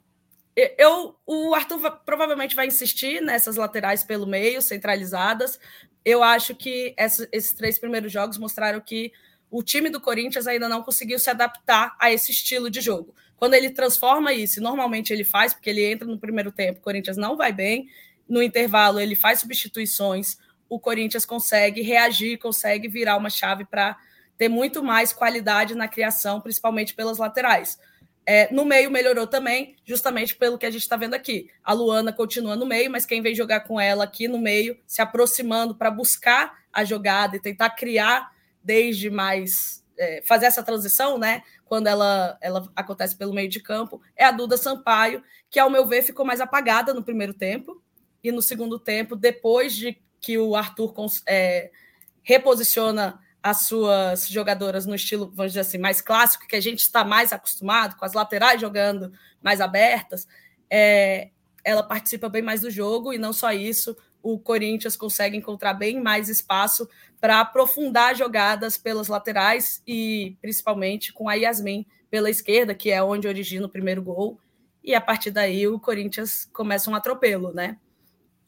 eu, o Arthur provavelmente vai insistir nessas laterais pelo meio, centralizadas. Eu acho que essa, esses três primeiros jogos mostraram que o time do Corinthians ainda não conseguiu se adaptar a esse estilo de jogo. Quando ele transforma isso, normalmente ele faz, porque ele entra no primeiro tempo, o Corinthians não vai bem, no intervalo ele faz substituições, o Corinthians consegue reagir, consegue virar uma chave para ter muito mais qualidade na criação, principalmente pelas laterais. É, no meio melhorou também, justamente pelo que a gente está vendo aqui. A Luana continua no meio, mas quem vem jogar com ela aqui no meio, se aproximando para buscar a jogada e tentar criar desde mais. É, fazer essa transição, né? Quando ela, ela acontece pelo meio de campo, é a Duda Sampaio, que, ao meu ver, ficou mais apagada no primeiro tempo. E no segundo tempo, depois de que o Arthur é, reposiciona as suas jogadoras no estilo, vamos dizer assim, mais clássico, que a gente está mais acostumado, com as laterais jogando mais abertas, é, ela participa bem mais do jogo, e não só isso, o Corinthians consegue encontrar bem mais espaço para aprofundar jogadas pelas laterais e principalmente com a Yasmin pela esquerda, que é onde origina o primeiro gol. E a partir daí o Corinthians começa um atropelo, né?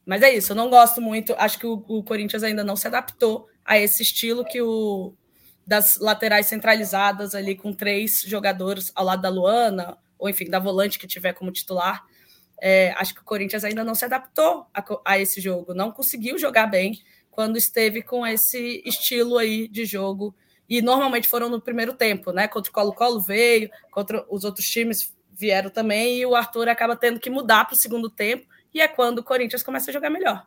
Mas é isso, eu não gosto muito. Acho que o, o Corinthians ainda não se adaptou a esse estilo que o das laterais centralizadas ali com três jogadores ao lado da Luana, ou enfim, da volante que tiver como titular. É, acho que o Corinthians ainda não se adaptou a, a, esse jogo, não conseguiu jogar bem quando esteve com esse estilo aí de jogo. E normalmente foram no primeiro tempo, né? Contra o Colo-Colo veio, contra os outros times vieram também, e o Arthur acaba tendo que mudar para o segundo tempo e é quando o Corinthians começa a jogar melhor.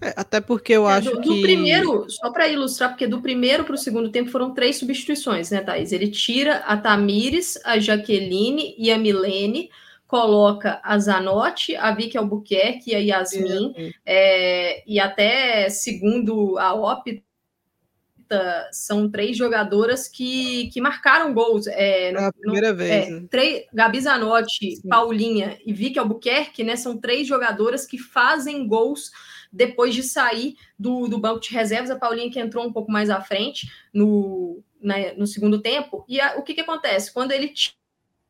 É, até porque eu é, acho do, que. Do primeiro, só para ilustrar, porque do primeiro para o segundo tempo foram três substituições, né, Thaís? Ele tira a Tamires, a Jaqueline e a Milene, coloca a Zanotti, a Vicky Albuquerque e a Yasmin, é, e até segundo a OP, são três jogadoras que, que marcaram gols. É, no, é a primeira no, vez. É, né? três, Gabi Zanotti, Sim. Paulinha e Vicky Albuquerque, né? São três jogadoras que fazem gols depois de sair do, do banco de reservas. A Paulinha que entrou um pouco mais à frente no, né, no segundo tempo. E a, o que, que acontece? Quando ele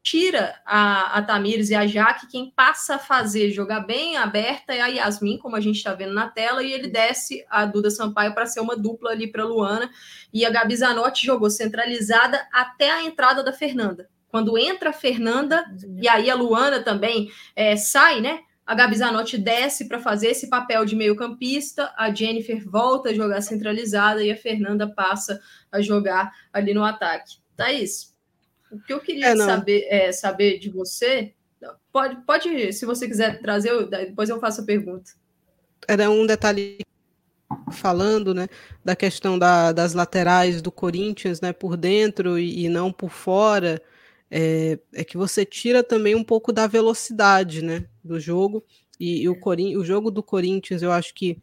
tira a, a Tamires e a Jaque, quem passa a fazer jogar bem aberta é a Yasmin, como a gente está vendo na tela, e ele desce a Duda Sampaio para ser uma dupla ali para Luana. E a Gabi Zanotti jogou centralizada até a entrada da Fernanda. Quando entra a Fernanda, e aí a Luana também é, sai, né? A Gabi Zanotti desce para fazer esse papel de meio-campista, a Jennifer volta a jogar centralizada e a Fernanda passa a jogar ali no ataque. Thaís, o que eu queria é, saber, é, saber de você, pode, pode, se você quiser trazer, eu, depois eu faço a pergunta. Era um detalhe falando, né, da questão da, das laterais do Corinthians, né, por dentro e, e não por fora, é, é, que você tira também um pouco da velocidade, né, do jogo. E, e o, Corin o jogo do Corinthians, eu acho que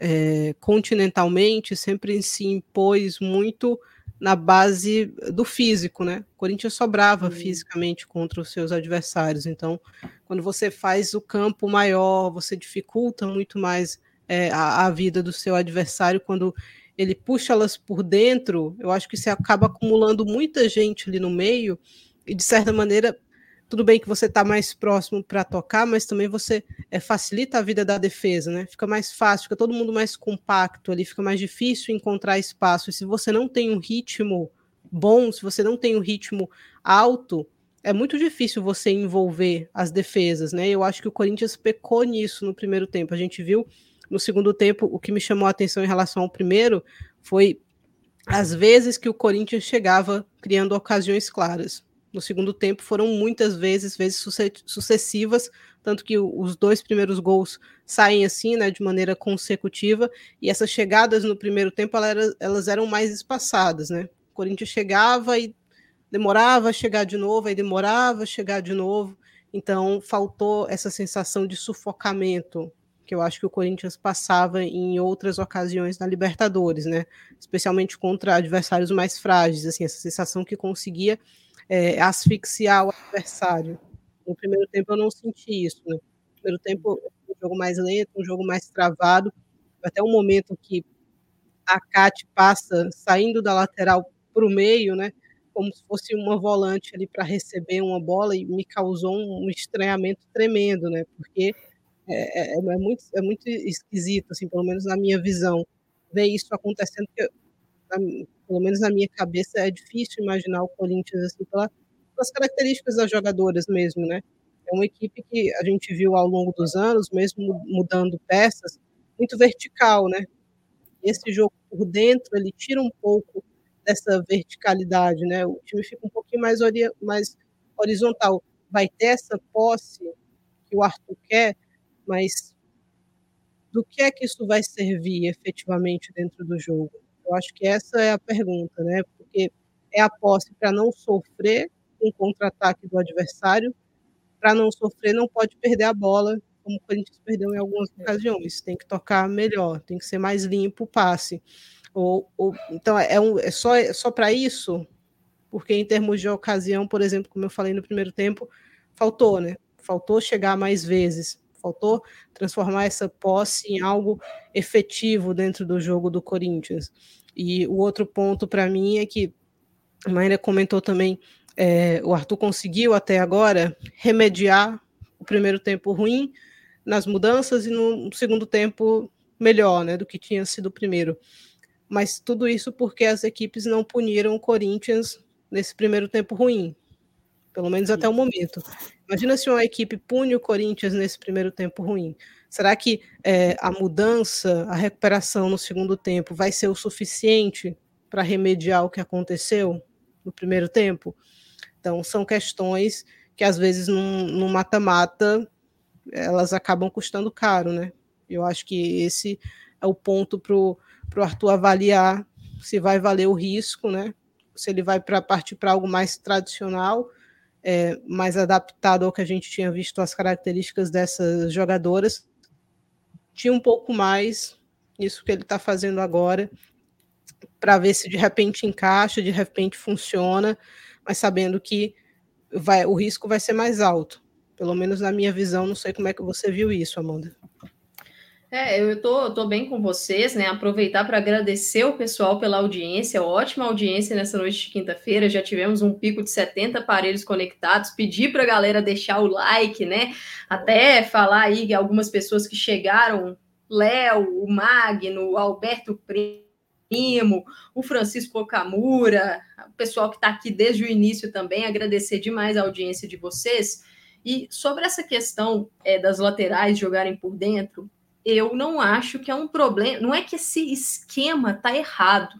é, continentalmente sempre se impôs muito na base do físico, né? O Corinthians sobrava uhum. fisicamente contra os seus adversários. Então, quando você faz o campo maior, você dificulta muito mais é, a, a, vida do seu adversário. Quando ele puxa elas por dentro, eu acho que você acaba acumulando muita gente ali no meio e, de certa maneira, tudo bem que você está mais próximo para tocar, mas também você é, facilita a vida da defesa, né? Fica mais fácil, fica todo mundo mais compacto ali, fica mais difícil encontrar espaço. E se você não tem um ritmo bom, se você não tem um ritmo alto, é muito difícil você envolver as defesas, né? Eu acho que o Corinthians pecou nisso no primeiro tempo. A gente viu no segundo tempo, o que me chamou a atenção em relação ao primeiro foi as vezes que o Corinthians chegava criando ocasiões claras no segundo tempo foram muitas vezes, vezes sucessivas, tanto que os dois primeiros gols saem assim, né, de maneira consecutiva, e essas chegadas no primeiro tempo elas, eram mais espaçadas, né? O Corinthians chegava e demorava a chegar de novo, aí demorava a chegar de novo, então faltou essa sensação de sufocamento que eu acho que o Corinthians passava em outras ocasiões na Libertadores, né? Especialmente contra adversários mais frágeis, assim, essa sensação que conseguia é, asfixiar o adversário. No primeiro tempo eu não senti isso. Né? No primeiro tempo, um jogo mais lento, um jogo mais travado, até um momento que a Cate passa saindo da lateral para o meio, né? Como se fosse uma volante ali para receber uma bola e me causou um estranhamento tremendo, né? Porque é, é, é, muito, é muito esquisito, assim, pelo menos na minha visão, ver isso acontecendo, porque pelo menos na minha cabeça, é difícil imaginar o Corinthians assim, pela, pelas características das jogadoras mesmo, né? É uma equipe que a gente viu ao longo dos anos, mesmo mudando peças, muito vertical, né? esse jogo por dentro ele tira um pouco dessa verticalidade, né? O time fica um pouquinho mais, mais horizontal. Vai ter essa posse que o Arthur quer, mas do que é que isso vai servir efetivamente dentro do jogo? Eu acho que essa é a pergunta, né? Porque é a posse para não sofrer um contra-ataque do adversário, para não sofrer, não pode perder a bola, como o Corinthians perdeu em algumas é. ocasiões. Tem que tocar melhor, tem que ser mais limpo o passe. Ou, ou, então, é, um, é só, é só para isso, porque em termos de ocasião, por exemplo, como eu falei no primeiro tempo, faltou, né? Faltou chegar mais vezes, faltou transformar essa posse em algo efetivo dentro do jogo do Corinthians. E o outro ponto para mim é que a Maíra comentou também, é, o Arthur conseguiu até agora remediar o primeiro tempo ruim nas mudanças e no segundo tempo melhor, né, do que tinha sido o primeiro mas tudo isso porque as equipes não puniram o Corinthians nesse primeiro tempo ruim, pelo menos até o momento. Imagina se uma equipe pune o Corinthians nesse primeiro tempo ruim. Será que é, a mudança, a recuperação no segundo tempo vai ser o suficiente para remediar o que aconteceu no primeiro tempo? Então, são questões que às vezes no mata-mata elas acabam custando caro, né? Eu acho que esse é o ponto para o Arthur avaliar se vai valer o risco, né? Se ele vai para partir para algo mais tradicional, é, mais adaptado ao que a gente tinha visto as características dessas jogadoras. Tinha um pouco mais isso que ele está fazendo agora, para ver se de repente encaixa, de repente funciona, mas sabendo que vai, o risco vai ser mais alto. Pelo menos na minha visão, não sei como é que você viu isso, Amanda. É, eu tô, tô bem com vocês, né? Aproveitar para agradecer o pessoal pela audiência, ótima audiência nessa noite de quinta-feira. Já tivemos um pico de 70 aparelhos conectados. Pedir para a galera deixar o like, né? Até falar aí algumas pessoas que chegaram: Léo, o Magno, o Alberto Primo, o Francisco Okamura, o pessoal que está aqui desde o início também. Agradecer demais a audiência de vocês. E sobre essa questão é, das laterais jogarem por dentro, eu não acho que é um problema. Não é que esse esquema está errado.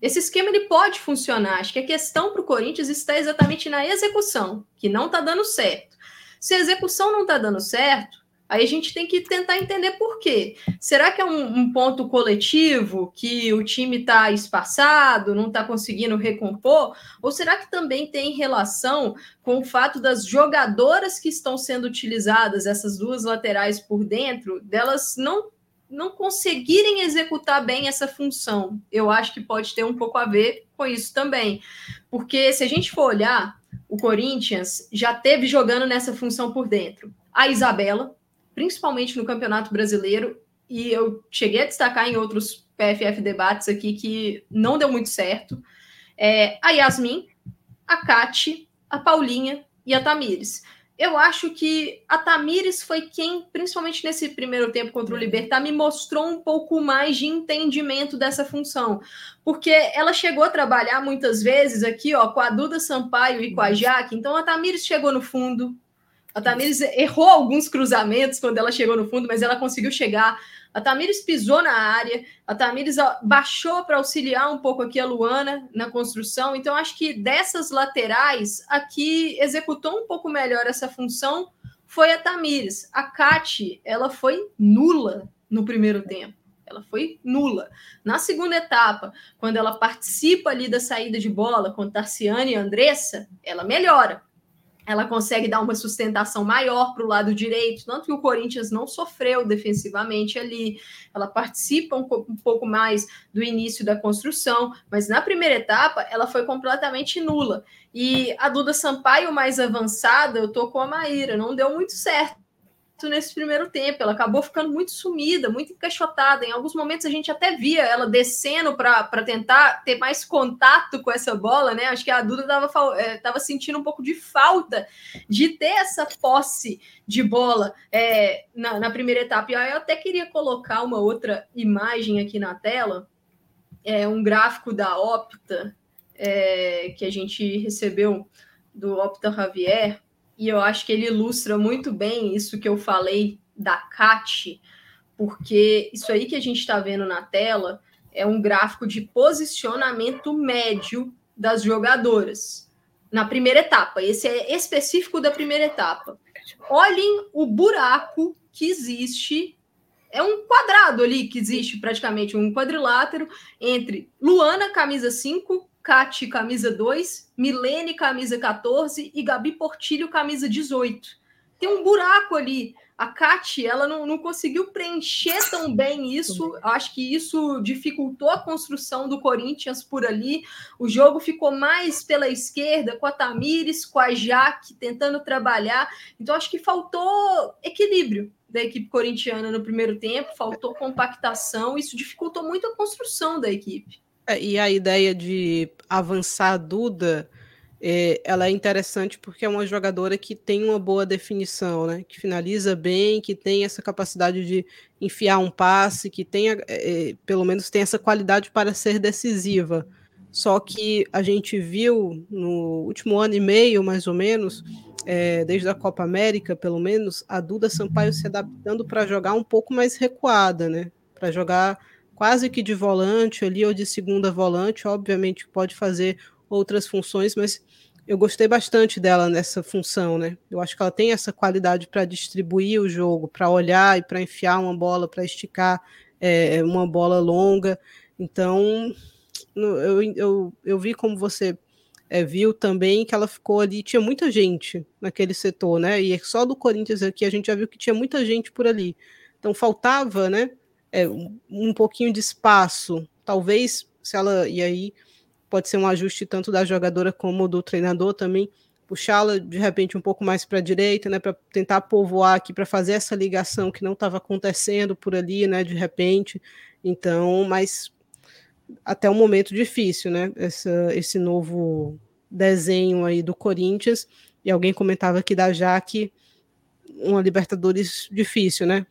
Esse esquema ele pode funcionar. Acho que a questão para o Corinthians está exatamente na execução, que não está dando certo. Se a execução não está dando certo, Aí a gente tem que tentar entender por quê. Será que é um, um ponto coletivo que o time está espaçado, não está conseguindo recompor? Ou será que também tem relação com o fato das jogadoras que estão sendo utilizadas, essas duas laterais por dentro, delas não não conseguirem executar bem essa função. Eu acho que pode ter um pouco a ver com isso também. Porque se a gente for olhar, o Corinthians já teve jogando nessa função por dentro. A Isabela, principalmente no Campeonato Brasileiro, e eu cheguei a destacar em outros PFF debates aqui que não deu muito certo. É, a Yasmin, a Kati, a Paulinha e a Tamires. Eu acho que a Tamires foi quem, principalmente nesse primeiro tempo contra o Libertar, me mostrou um pouco mais de entendimento dessa função. Porque ela chegou a trabalhar muitas vezes aqui, ó, com a Duda Sampaio e com a Jaque. Então a Tamires chegou no fundo, a Tamires errou alguns cruzamentos quando ela chegou no fundo, mas ela conseguiu chegar. A Tamires pisou na área, a Tamires baixou para auxiliar um pouco aqui a Luana na construção. Então, acho que dessas laterais, aqui executou um pouco melhor essa função foi a Tamires. A Kati, ela foi nula no primeiro tempo. Ela foi nula. Na segunda etapa, quando ela participa ali da saída de bola com Tarciane e Andressa, ela melhora ela consegue dar uma sustentação maior para o lado direito, tanto que o Corinthians não sofreu defensivamente ali, ela participa um, um, pouco mais do início da construção, mas na primeira etapa ela foi completamente nula. E a Duda Sampaio mais avançada, eu tô com a Maíra, não deu muito certo nesse primeiro tempo. Ela acabou ficando muito sumida, muito encaixotada. Em alguns momentos a gente até via ela descendo para tentar ter mais contato com essa bola, né? Acho que a Duda estava é, sentindo um pouco de falta de ter essa posse de bola é, na, na, primeira etapa. E aí eu até queria colocar uma outra imagem aqui na tela, é um gráfico da Opta é, que a gente recebeu do Opta Javier e eu acho que ele ilustra muito bem isso que eu falei da CAT, porque isso aí que a gente está vendo na tela é um gráfico de posicionamento médio das jogadoras na primeira etapa. Esse é específico da primeira etapa. Olhem o buraco que existe. É um quadrado ali que existe praticamente, um quadrilátero entre Luana, camisa 5, Cati, camisa 2, Milene, camisa 14 e Gabi Portilho, camisa 18. Tem um buraco ali a Kat, ela não, não conseguiu preencher tão bem isso. Acho que isso dificultou a construção do Corinthians por ali. O jogo ficou mais pela esquerda, com a Tamires, com a Jaque, tentando trabalhar. Então, acho que faltou equilíbrio da equipe corintiana no primeiro tempo, faltou compactação. Isso dificultou muito a construção da equipe. É, e a ideia de avançar a Duda é, ela é interessante porque é uma jogadora que tem uma boa definição, né? Que finaliza bem, que tem essa capacidade de enfiar um passe, que tem, é, é, pelo menos tem essa qualidade para ser decisiva. Só que a gente viu no último ano e meio, mais ou menos, é, desde a Copa América, pelo menos, a Duda Sampaio se adaptando para jogar um pouco mais recuada, né? Para jogar quase que de volante ali ou de segunda volante, obviamente pode fazer outras funções, mas eu gostei bastante dela nessa função, né? Eu acho que ela tem essa qualidade para distribuir o jogo, para olhar e para enfiar uma bola, para esticar é, uma bola longa. Então, eu, eu, eu vi como você é, viu também que ela ficou ali, tinha muita gente naquele setor, né? E só do Corinthians aqui a gente já viu que tinha muita gente por ali. Então faltava, né? É, um, pouquinho de espaço. Talvez se ela. E aí pode ser um ajuste tanto da jogadora como do treinador também, puxá-la de repente um pouco mais para a direita, né, para tentar povoar aqui, para fazer essa ligação que não estava acontecendo por ali, né, de repente. Então, mas até um momento difícil, né, essa, esse novo desenho aí do Corinthians. E alguém comentava aqui da Jaque, uma Libertadores difícil, né?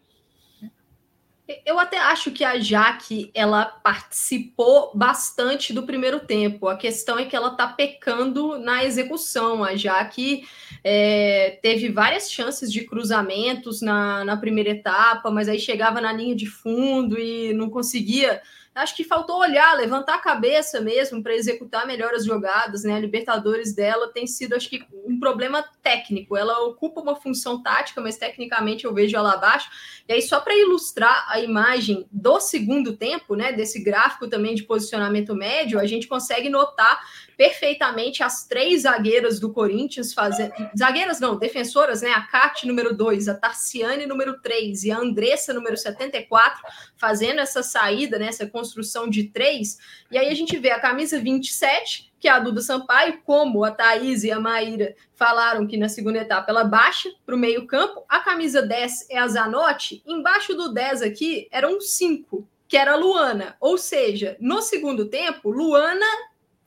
Eu até acho que a Jaque ela participou bastante do primeiro tempo. A questão é que ela está pecando na execução. A Jaque é, teve várias chances de cruzamentos na, na primeira etapa, mas aí chegava na linha de fundo e não conseguia acho que faltou olhar, levantar a cabeça mesmo para executar melhor as jogadas, né? A Libertadores dela tem sido, acho que, um problema técnico. Ela ocupa uma função tática, mas tecnicamente eu vejo ela abaixo. E aí, só para ilustrar a imagem do segundo tempo, né? Desse gráfico também de posicionamento médio, a gente consegue notar perfeitamente as três zagueiras do Corinthians fazendo. Zagueiras não, defensoras, né? A Kat, número 2, a Tarciane, número 3, e a Andressa, número 74, fazendo essa saída, né? Essa construção de três. E aí a gente vê a camisa 27, que é a Duda Sampaio, como a Thaís e a Maíra falaram que na segunda etapa ela baixa para o meio-campo. A camisa 10 é a Zanotti. Embaixo do 10 aqui era um 5, que era a Luana. Ou seja, no segundo tempo, Luana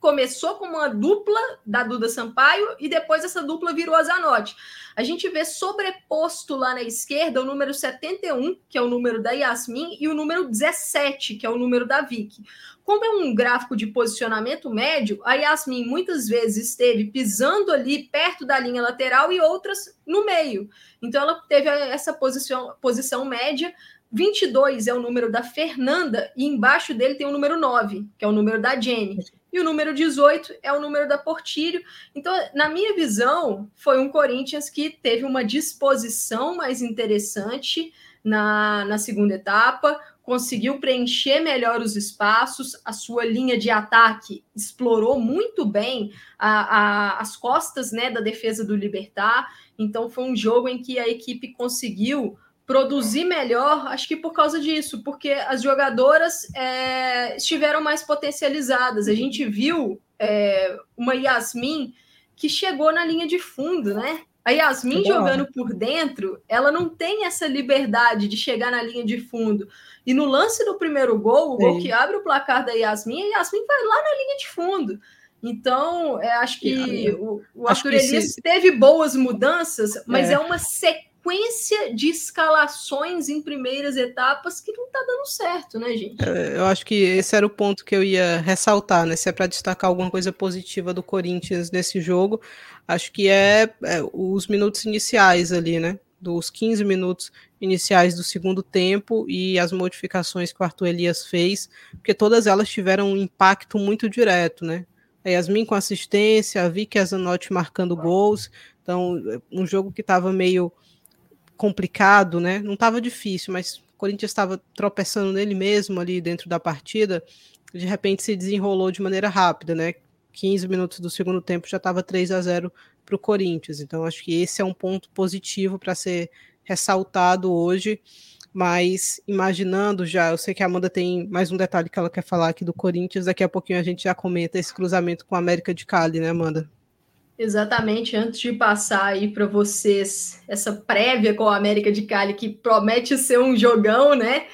começou com uma dupla da Duda Sampaio e depois essa dupla virou a Zanotti. A gente vê sobreposto lá na esquerda o número 71, que é o número da Yasmin, e o número 17, que é o número da Vicky. Como é um gráfico de posicionamento médio, a Yasmin muitas vezes esteve pisando ali perto da linha lateral e outras no meio. Então ela teve essa posição, posição média. 22 é o número da Fernanda e embaixo dele tem o número 9, que é o número da Jenny e o número 18 é o número da Portilho. Então, na minha visão, foi um Corinthians que teve uma disposição mais interessante na, na segunda etapa, conseguiu preencher melhor os espaços, a sua linha de ataque explorou muito bem a, a, as costas né, da defesa do Libertar. Então, foi um jogo em que a equipe conseguiu produzir melhor, acho que por causa disso, porque as jogadoras é, estiveram mais potencializadas. A gente viu é, uma Yasmin que chegou na linha de fundo, né? A Yasmin jogando por dentro, ela não tem essa liberdade de chegar na linha de fundo. E no lance do primeiro gol, o Sim. gol que abre o placar da Yasmin, a Yasmin vai lá na linha de fundo. Então, é, acho que o, o Arthur Elias teve boas mudanças, mas é, é uma sequência sequência de escalações em primeiras etapas que não está dando certo, né, gente? É, eu acho que esse era o ponto que eu ia ressaltar, né? Se é para destacar alguma coisa positiva do Corinthians nesse jogo, acho que é, é os minutos iniciais ali, né? Dos 15 minutos iniciais do segundo tempo e as modificações que o Arthur Elias fez, porque todas elas tiveram um impacto muito direto, né? A Yasmin com assistência, a Vicky Azanotti marcando gols, então um jogo que estava meio complicado, né? Não estava difícil, mas o Corinthians estava tropeçando nele mesmo ali dentro da partida, de repente se desenrolou de maneira rápida, né? 15 minutos do segundo tempo já estava 3 a 0 para o Corinthians. Então, acho que esse é um ponto positivo para ser ressaltado hoje. Mas imaginando já, eu sei que a Amanda tem mais um detalhe que ela quer falar aqui do Corinthians. Daqui a pouquinho a gente já comenta esse cruzamento com a América de Cali, né, Amanda? Exatamente, antes de passar aí para vocês essa prévia com a América de Cali, que promete ser um jogão, né?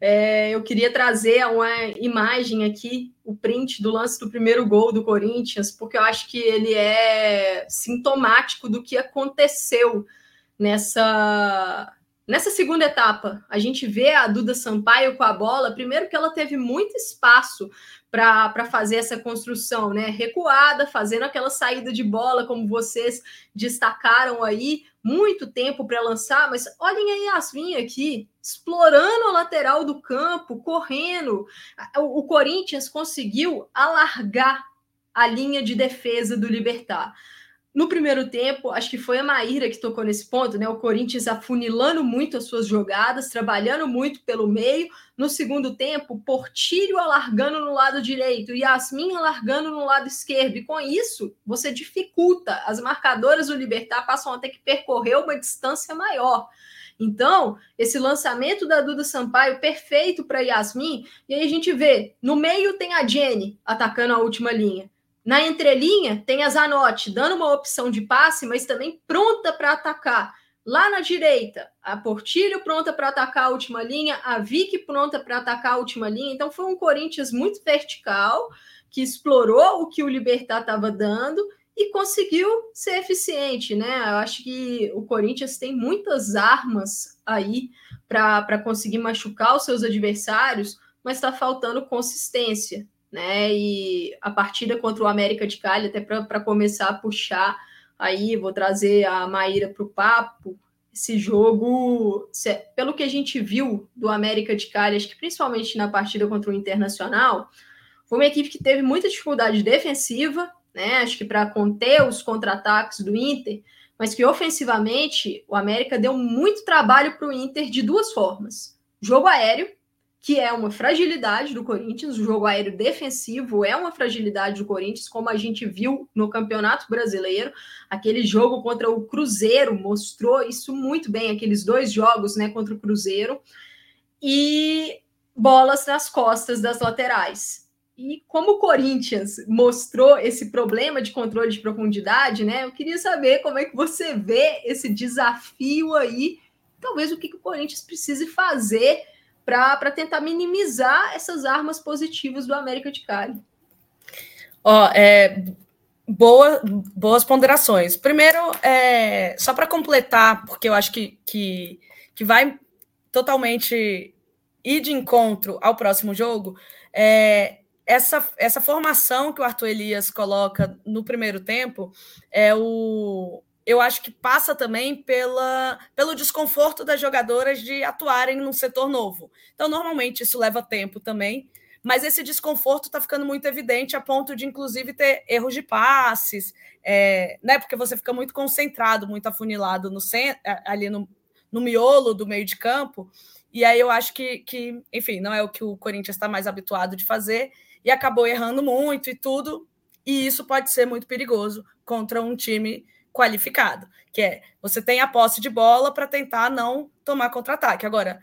É, eu queria trazer uma imagem aqui, o print do lance do primeiro gol do Corinthians, porque eu acho que ele é sintomático do que aconteceu nessa nessa segunda etapa. A gente vê a Duda Sampaio com a bola, primeiro que ela teve muito espaço para fazer essa construção, né? Recuada, fazendo aquela saída de bola, como vocês destacaram aí, muito tempo para lançar, mas olhem a Yasmin aqui, explorando a lateral do campo, correndo. O, o Corinthians conseguiu alargar a linha de defesa do Libertar. No primeiro tempo, acho que foi a Maíra que tocou nesse ponto, né? O Corinthians afunilando muito as suas jogadas, trabalhando muito pelo meio. No segundo tempo, Portilho alargando no lado direito Yasmin alargando no lado esquerdo. E com isso, você dificulta. As marcadoras do Libertar passam a ter que percorrer uma distância maior. Então, esse lançamento da Duda Sampaio perfeito para Yasmin, e aí a gente vê, no meio tem a Jenny atacando a última linha. Na entrelinha, tem a Zanotti dando uma opção de passe, mas também pronta para atacar. Lá na direita, a Portilho pronta para atacar a última linha, a Vicky pronta para atacar a última linha. Então foi um Corinthians muito vertical, que explorou o que o Libertar estava dando e conseguiu ser eficiente, né? Eu acho que o Corinthians tem muitas armas aí para conseguir machucar os seus adversários, mas está faltando consistência né? E a partida contra o América de Cali, até para começar a puxar aí, vou trazer a Maíra para o papo. Esse jogo, pelo que a gente viu do América de Cali, acho que principalmente na partida contra o Internacional, foi uma equipe que teve muita dificuldade defensiva, né? Acho que para conter os contra-ataques do Inter, mas que ofensivamente o América deu muito trabalho para o Inter de duas formas: jogo aéreo, que é uma fragilidade do Corinthians, o jogo aéreo defensivo é uma fragilidade do Corinthians, como a gente viu no Campeonato Brasileiro. Aquele jogo contra o Cruzeiro mostrou isso muito bem, aqueles dois jogos né, contra o Cruzeiro. E bolas nas costas das laterais. E como o Corinthians mostrou esse problema de controle de profundidade, né? Eu queria saber como é que você vê esse desafio aí, talvez o que, que o Corinthians precise fazer para tentar minimizar essas armas positivas do América de Cali. Ó, é, boa, boas ponderações. Primeiro, é, só para completar, porque eu acho que, que, que vai totalmente ir de encontro ao próximo jogo, é, essa, essa formação que o Arthur Elias coloca no primeiro tempo é o, eu acho que passa também pela, pelo desconforto das jogadoras de atuarem num setor novo. Então, normalmente, isso leva tempo também, mas esse desconforto está ficando muito evidente a ponto de, inclusive, ter erros de passes, é, né? Porque você fica muito concentrado, muito afunilado no ali no, no miolo do meio de campo. E aí eu acho que, que enfim, não é o que o Corinthians está mais habituado de fazer e acabou errando muito e tudo. E isso pode ser muito perigoso contra um time qualificado, que é você tem a posse de bola para tentar não tomar contra-ataque. Agora,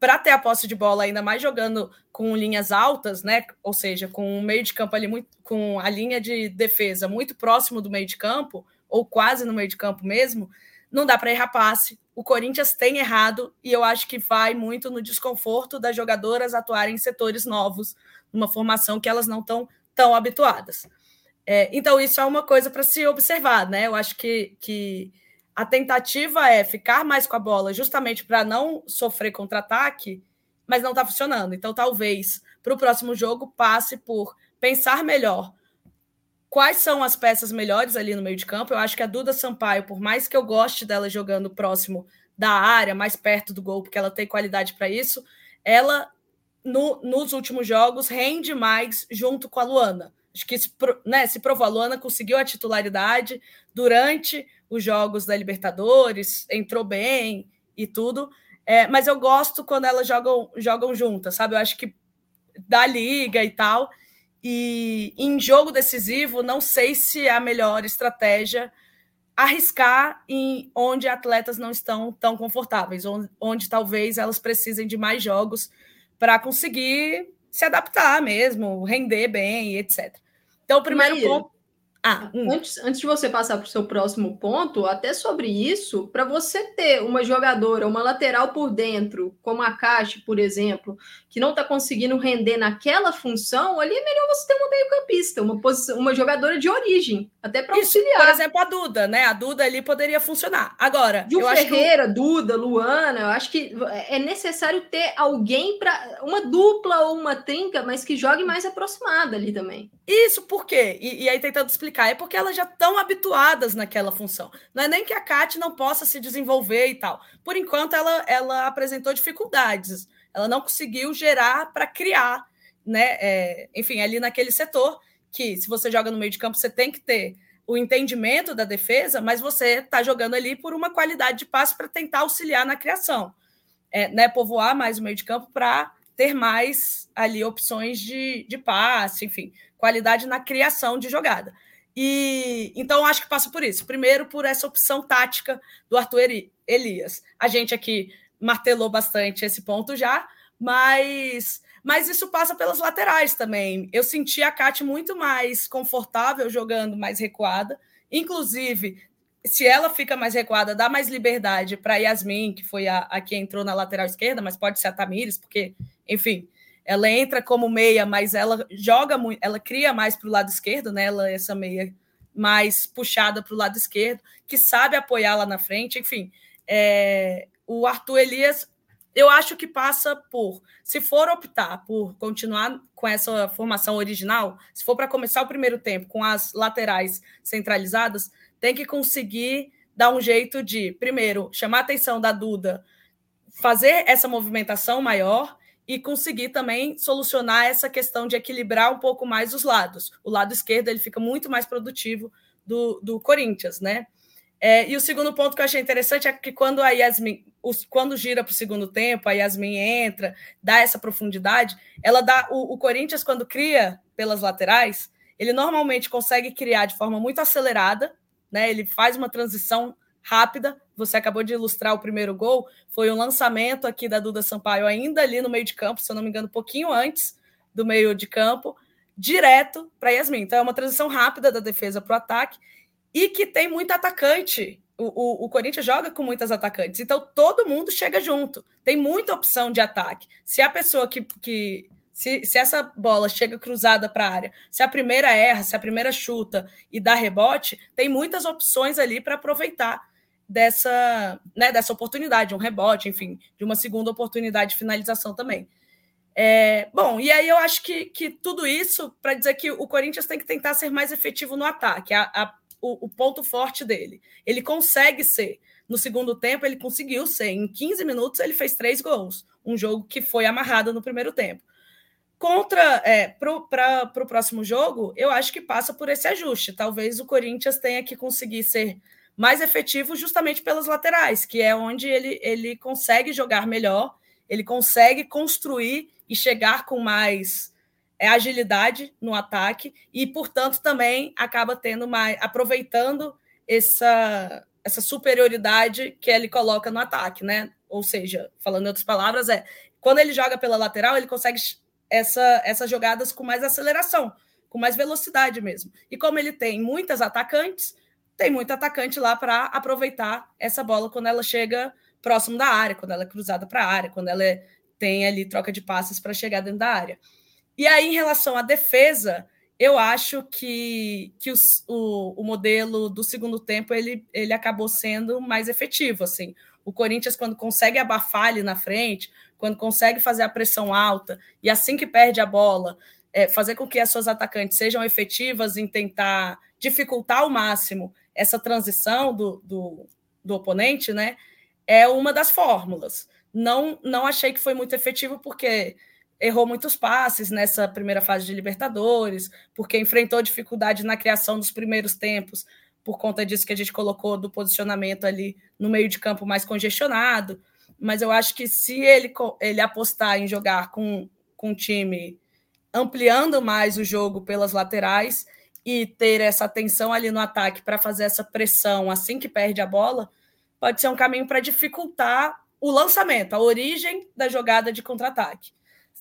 para ter a posse de bola ainda mais jogando com linhas altas, né? Ou seja, com o meio de campo ali muito com a linha de defesa muito próximo do meio de campo ou quase no meio de campo mesmo, não dá para errar passe. O Corinthians tem errado e eu acho que vai muito no desconforto das jogadoras atuarem em setores novos, numa formação que elas não estão tão habituadas. É, então, isso é uma coisa para se observar, né? Eu acho que, que a tentativa é ficar mais com a bola justamente para não sofrer contra-ataque, mas não está funcionando. Então, talvez para o próximo jogo passe por pensar melhor quais são as peças melhores ali no meio de campo. Eu acho que a Duda Sampaio, por mais que eu goste dela jogando próximo da área, mais perto do gol, porque ela tem qualidade para isso, ela no, nos últimos jogos rende mais junto com a Luana. Acho que se, né, se provou, a Luana conseguiu a titularidade durante os jogos da Libertadores, entrou bem e tudo. É, mas eu gosto quando elas jogam, jogam juntas, sabe? Eu acho que da liga e tal. E em jogo decisivo, não sei se é a melhor estratégia arriscar em onde atletas não estão tão confortáveis, onde, onde talvez elas precisem de mais jogos para conseguir se adaptar mesmo, render bem, etc. Então, o primeiro Maíra, ponto. Ah, hum. antes, antes de você passar para o seu próximo ponto, até sobre isso, para você ter uma jogadora, uma lateral por dentro, como a Caixa, por exemplo, que não está conseguindo render naquela função, ali é melhor você ter uma meio-campista, uma, posição, uma jogadora de origem, até para auxiliar. Por exemplo, a Duda, né? A Duda ali poderia funcionar. Agora, Ju Ferreira, que... Duda, Luana, eu acho que é necessário ter alguém para uma dupla ou uma trinca, mas que jogue mais aproximada ali também. Isso por quê? E, e aí tentando explicar é porque elas já estão habituadas naquela função. Não é nem que a Kat não possa se desenvolver e tal. Por enquanto, ela, ela apresentou dificuldades. Ela não conseguiu gerar para criar, né? É, enfim, ali naquele setor que, se você joga no meio de campo, você tem que ter o entendimento da defesa, mas você está jogando ali por uma qualidade de passe para tentar auxiliar na criação. É, né, povoar mais o meio de campo para ter mais ali opções de, de passe, enfim, qualidade na criação de jogada. E então acho que passa por isso. Primeiro, por essa opção tática do Arthur Elias. A gente aqui martelou bastante esse ponto já, mas mas isso passa pelas laterais também. Eu senti a Kate muito mais confortável jogando mais recuada. Inclusive, se ela fica mais recuada, dá mais liberdade para Yasmin, que foi a, a que entrou na lateral esquerda, mas pode ser a Tamires, porque, enfim, ela entra como meia, mas ela joga muito, ela cria mais para o lado esquerdo, né? Ela é essa meia mais puxada para o lado esquerdo, que sabe apoiar lá na frente. Enfim, é, o Arthur Elias, eu acho que passa por, se for optar por continuar com essa formação original, se for para começar o primeiro tempo com as laterais centralizadas, tem que conseguir dar um jeito de, primeiro, chamar a atenção da Duda, fazer essa movimentação maior e conseguir também solucionar essa questão de equilibrar um pouco mais os lados. O lado esquerdo ele fica muito mais produtivo do, do Corinthians, né? É, e o segundo ponto que eu achei interessante é que quando a Yasmin, os, quando gira para o segundo tempo, a Yasmin entra, dá essa profundidade, ela dá. O, o Corinthians, quando cria pelas laterais, ele normalmente consegue criar de forma muito acelerada, né? Ele faz uma transição rápida. Você acabou de ilustrar o primeiro gol. Foi um lançamento aqui da Duda Sampaio, ainda ali no meio de campo, se eu não me engano, um pouquinho antes do meio de campo, direto para Yasmin. Então é uma transição rápida da defesa para o ataque e que tem muito atacante. O, o, o, Corinthians joga com muitas atacantes, então todo mundo chega junto. Tem muita opção de ataque. Se a pessoa que, que se, se essa bola chega cruzada para a área, se a primeira erra, se a primeira chuta e dá rebote, tem muitas opções ali para aproveitar dessa, né, dessa oportunidade, um rebote, enfim, de uma segunda oportunidade de finalização também. É, bom, e aí eu acho que, que tudo isso para dizer que o Corinthians tem que tentar ser mais efetivo no ataque, a, a, o, o, ponto forte dele. Ele consegue ser. No segundo tempo, ele conseguiu ser. Em 15 minutos, ele fez três gols. Um jogo que foi amarrado no primeiro tempo. Contra é, para o próximo jogo, eu acho que passa por esse ajuste. Talvez o Corinthians tenha que conseguir ser mais efetivo justamente pelas laterais, que é onde ele, ele consegue jogar melhor, ele consegue construir e chegar com mais é, agilidade no ataque e, portanto, também acaba tendo mais aproveitando essa, essa superioridade que ele coloca no ataque, né? Ou seja, falando em outras palavras, é quando ele joga pela lateral, ele consegue essa, essas jogadas com mais aceleração, com mais velocidade mesmo. E como ele tem muitas atacantes, tem muito atacante lá para aproveitar essa bola quando ela chega próximo da área, quando ela é cruzada para a área, quando ela é, tem ali troca de passes para chegar dentro da área. E aí, em relação à defesa, eu acho que, que o, o modelo do segundo tempo ele, ele acabou sendo mais efetivo. Assim. O Corinthians, quando consegue abafar ali na frente, quando consegue fazer a pressão alta, e assim que perde a bola, é, fazer com que as suas atacantes sejam efetivas em tentar dificultar ao máximo essa transição do, do, do oponente, né? é uma das fórmulas. Não, não achei que foi muito efetivo, porque errou muitos passes nessa primeira fase de Libertadores, porque enfrentou dificuldade na criação dos primeiros tempos, por conta disso que a gente colocou do posicionamento ali no meio de campo mais congestionado. Mas eu acho que se ele, ele apostar em jogar com, com um time ampliando mais o jogo pelas laterais e ter essa atenção ali no ataque para fazer essa pressão assim que perde a bola, pode ser um caminho para dificultar o lançamento, a origem da jogada de contra-ataque.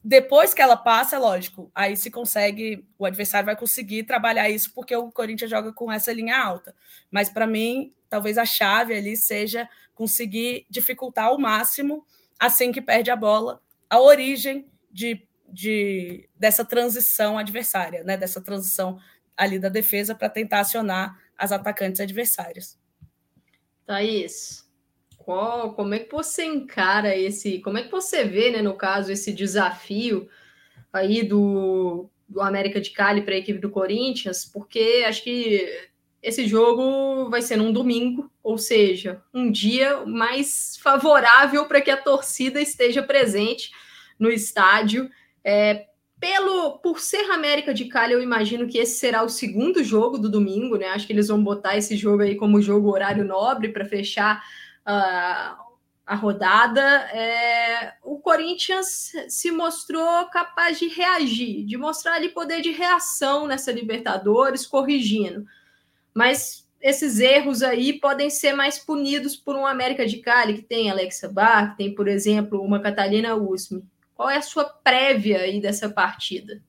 Depois que ela passa, é lógico, aí se consegue, o adversário vai conseguir trabalhar isso porque o Corinthians joga com essa linha alta. Mas para mim, talvez a chave ali seja conseguir dificultar ao máximo, assim que perde a bola, a origem de, de dessa transição adversária, né? Dessa transição ali da defesa para tentar acionar as atacantes adversárias. Thaís, qual, como é que você encara esse, como é que você vê, né, no caso, esse desafio aí do, do América de Cali para a equipe do Corinthians? Porque acho que esse jogo vai ser num domingo, ou seja, um dia mais favorável para que a torcida esteja presente no estádio. É, pelo por ser América de Cali, eu imagino que esse será o segundo jogo do domingo, né? Acho que eles vão botar esse jogo aí como jogo horário nobre para fechar uh, a rodada, é, o Corinthians se mostrou capaz de reagir, de mostrar ali poder de reação nessa Libertadores, corrigindo. Mas esses erros aí podem ser mais punidos por um América de Cali, que tem Alexa Bar, que tem, por exemplo, uma Catalina Usme. Qual é a sua prévia aí dessa partida?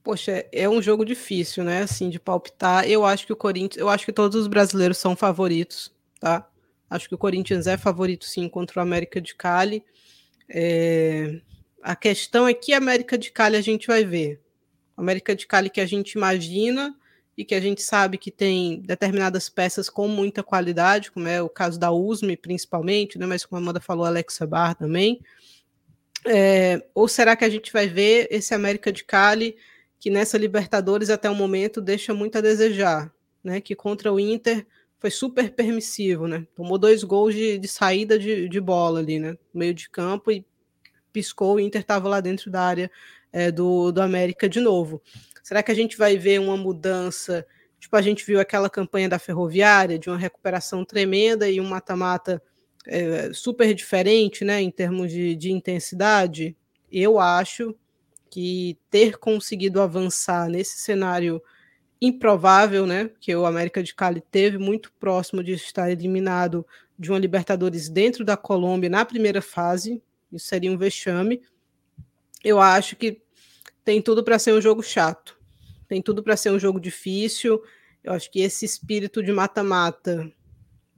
Poxa, é um jogo difícil, né? Assim, de palpitar. Eu acho que o Corinthians, eu acho que todos os brasileiros são favoritos, tá? Acho que o Corinthians é favorito sim contra o América de Cali. É... A questão é que América de Cali a gente vai ver. América de Cali que a gente imagina e que a gente sabe que tem determinadas peças com muita qualidade, como é o caso da USME, principalmente, né? mas como a Amanda falou, Alexa Bar também. É... Ou será que a gente vai ver esse América de Cali que nessa Libertadores até o momento deixa muito a desejar, né? Que contra o Inter foi super permissivo, né? Tomou dois gols de, de saída de, de, bola ali, né? Meio de campo e piscou, o Inter estava lá dentro da área é, do, do América de novo. Será que a gente vai ver uma mudança? Tipo, a gente viu aquela campanha da Ferroviária, de uma recuperação tremenda e um mata-mata é, super diferente, né? Em termos de, de intensidade. Eu acho que ter conseguido avançar nesse cenário improvável, né? Que o América de Cali teve muito próximo de estar eliminado de uma Libertadores dentro da Colômbia na primeira fase. Isso seria um vexame. Eu acho que tem tudo para ser um jogo chato. Tem tudo para ser um jogo difícil. Eu acho que esse espírito de mata-mata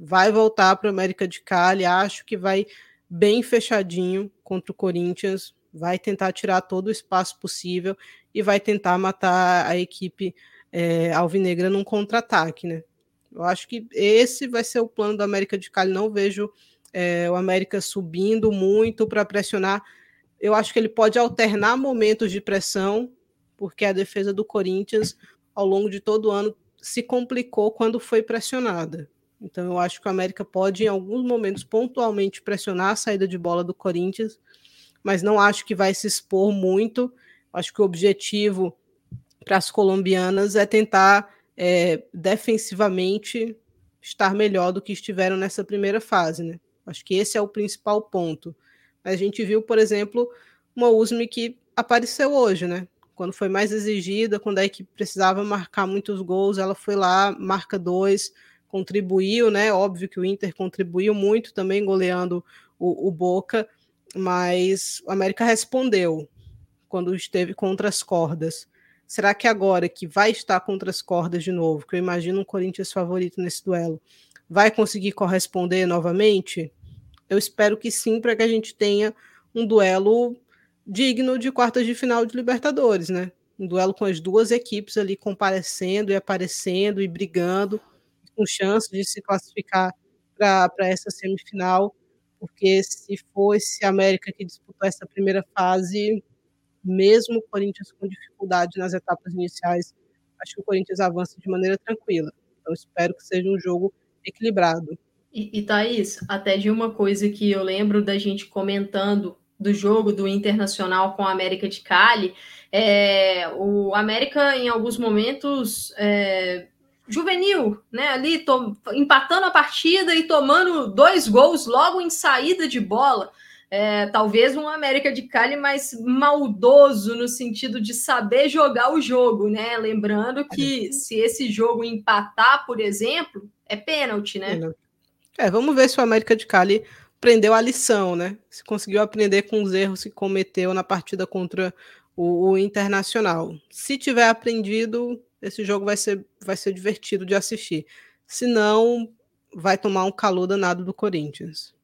vai voltar para o América de Cali. Acho que vai bem fechadinho contra o Corinthians. Vai tentar tirar todo o espaço possível e vai tentar matar a equipe é, alvinegra num contra-ataque, né? Eu acho que esse vai ser o plano do América de Cali. Não vejo é, o América subindo muito para pressionar. Eu acho que ele pode alternar momentos de pressão, porque a defesa do Corinthians, ao longo de todo o ano, se complicou quando foi pressionada. Então, eu acho que o América pode, em alguns momentos, pontualmente pressionar a saída de bola do Corinthians, mas não acho que vai se expor muito. Acho que o objetivo para as colombianas é tentar é, defensivamente estar melhor do que estiveram nessa primeira fase, né? Acho que esse é o principal ponto. A gente viu, por exemplo, uma USME que apareceu hoje, né? Quando foi mais exigida, quando a equipe precisava marcar muitos gols, ela foi lá, marca dois, contribuiu, né? Óbvio que o Inter contribuiu muito também goleando o, o Boca, mas o América respondeu quando esteve contra as cordas. Será que agora que vai estar contra as cordas de novo, que eu imagino um Corinthians favorito nesse duelo, vai conseguir corresponder novamente? Eu espero que sim, para que a gente tenha um duelo digno de quartas de final de Libertadores, né? Um duelo com as duas equipes ali comparecendo e aparecendo e brigando, com chance de se classificar para essa semifinal, porque se for esse América que disputou essa primeira fase, mesmo o Corinthians com dificuldade nas etapas iniciais, acho que o Corinthians avança de maneira tranquila. Então, espero que seja um jogo equilibrado. E, e Thaís, até de uma coisa que eu lembro da gente comentando do jogo do Internacional com a América de Cali, é, o América, em alguns momentos, é, juvenil, né? Ali to, empatando a partida e tomando dois gols logo em saída de bola. É, talvez um América de Cali mais maldoso no sentido de saber jogar o jogo, né? Lembrando que se esse jogo empatar, por exemplo, é pênalti, né? É, vamos ver se o América de Cali aprendeu a lição, né? Se conseguiu aprender com os erros que cometeu na partida contra o, o Internacional. Se tiver aprendido, esse jogo vai ser, vai ser divertido de assistir. Se não, vai tomar um calor danado do Corinthians.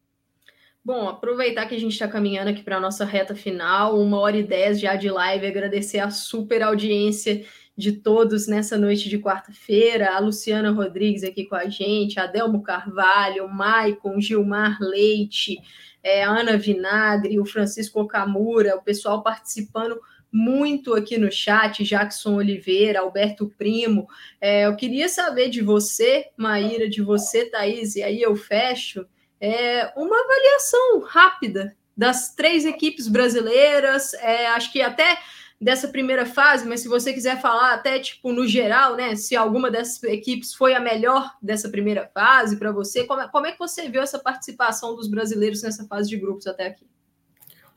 Bom, aproveitar que a gente está caminhando aqui para a nossa reta final, uma hora e dez já de live, agradecer a super audiência de todos nessa noite de quarta-feira, a Luciana Rodrigues aqui com a gente, a Delmo Carvalho, o Maicon, Gilmar Leite, é, a Ana Vinagre, o Francisco Okamura, o pessoal participando muito aqui no chat, Jackson Oliveira, Alberto Primo. É, eu queria saber de você, Maíra, de você, Thaís, e aí eu fecho, é, uma avaliação rápida das três equipes brasileiras, é, acho que até dessa primeira fase, mas se você quiser falar até tipo no geral, né, se alguma dessas equipes foi a melhor dessa primeira fase para você, como é, como é que você viu essa participação dos brasileiros nessa fase de grupos até aqui?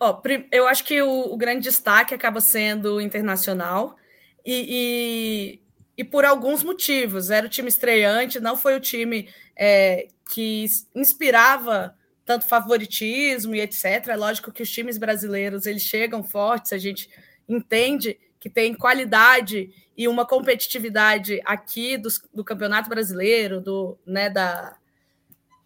Ó, eu acho que o, o, grande destaque acaba sendo internacional e, e, e, por alguns motivos. Era o time estreante, não foi o time é, que inspirava tanto favoritismo e etc. É lógico que os times brasileiros eles chegam fortes, a gente entende que tem qualidade e uma competitividade aqui do, do campeonato brasileiro, do, né, da,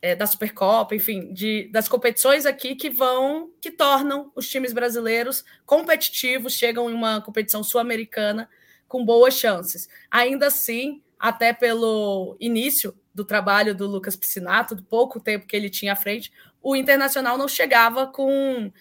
é, da Supercopa, enfim, de, das competições aqui que vão, que tornam os times brasileiros competitivos, chegam em uma competição sul-americana com boas chances. Ainda assim, até pelo início do trabalho do Lucas Piscinato, do pouco tempo que ele tinha à frente, o Internacional não chegava com.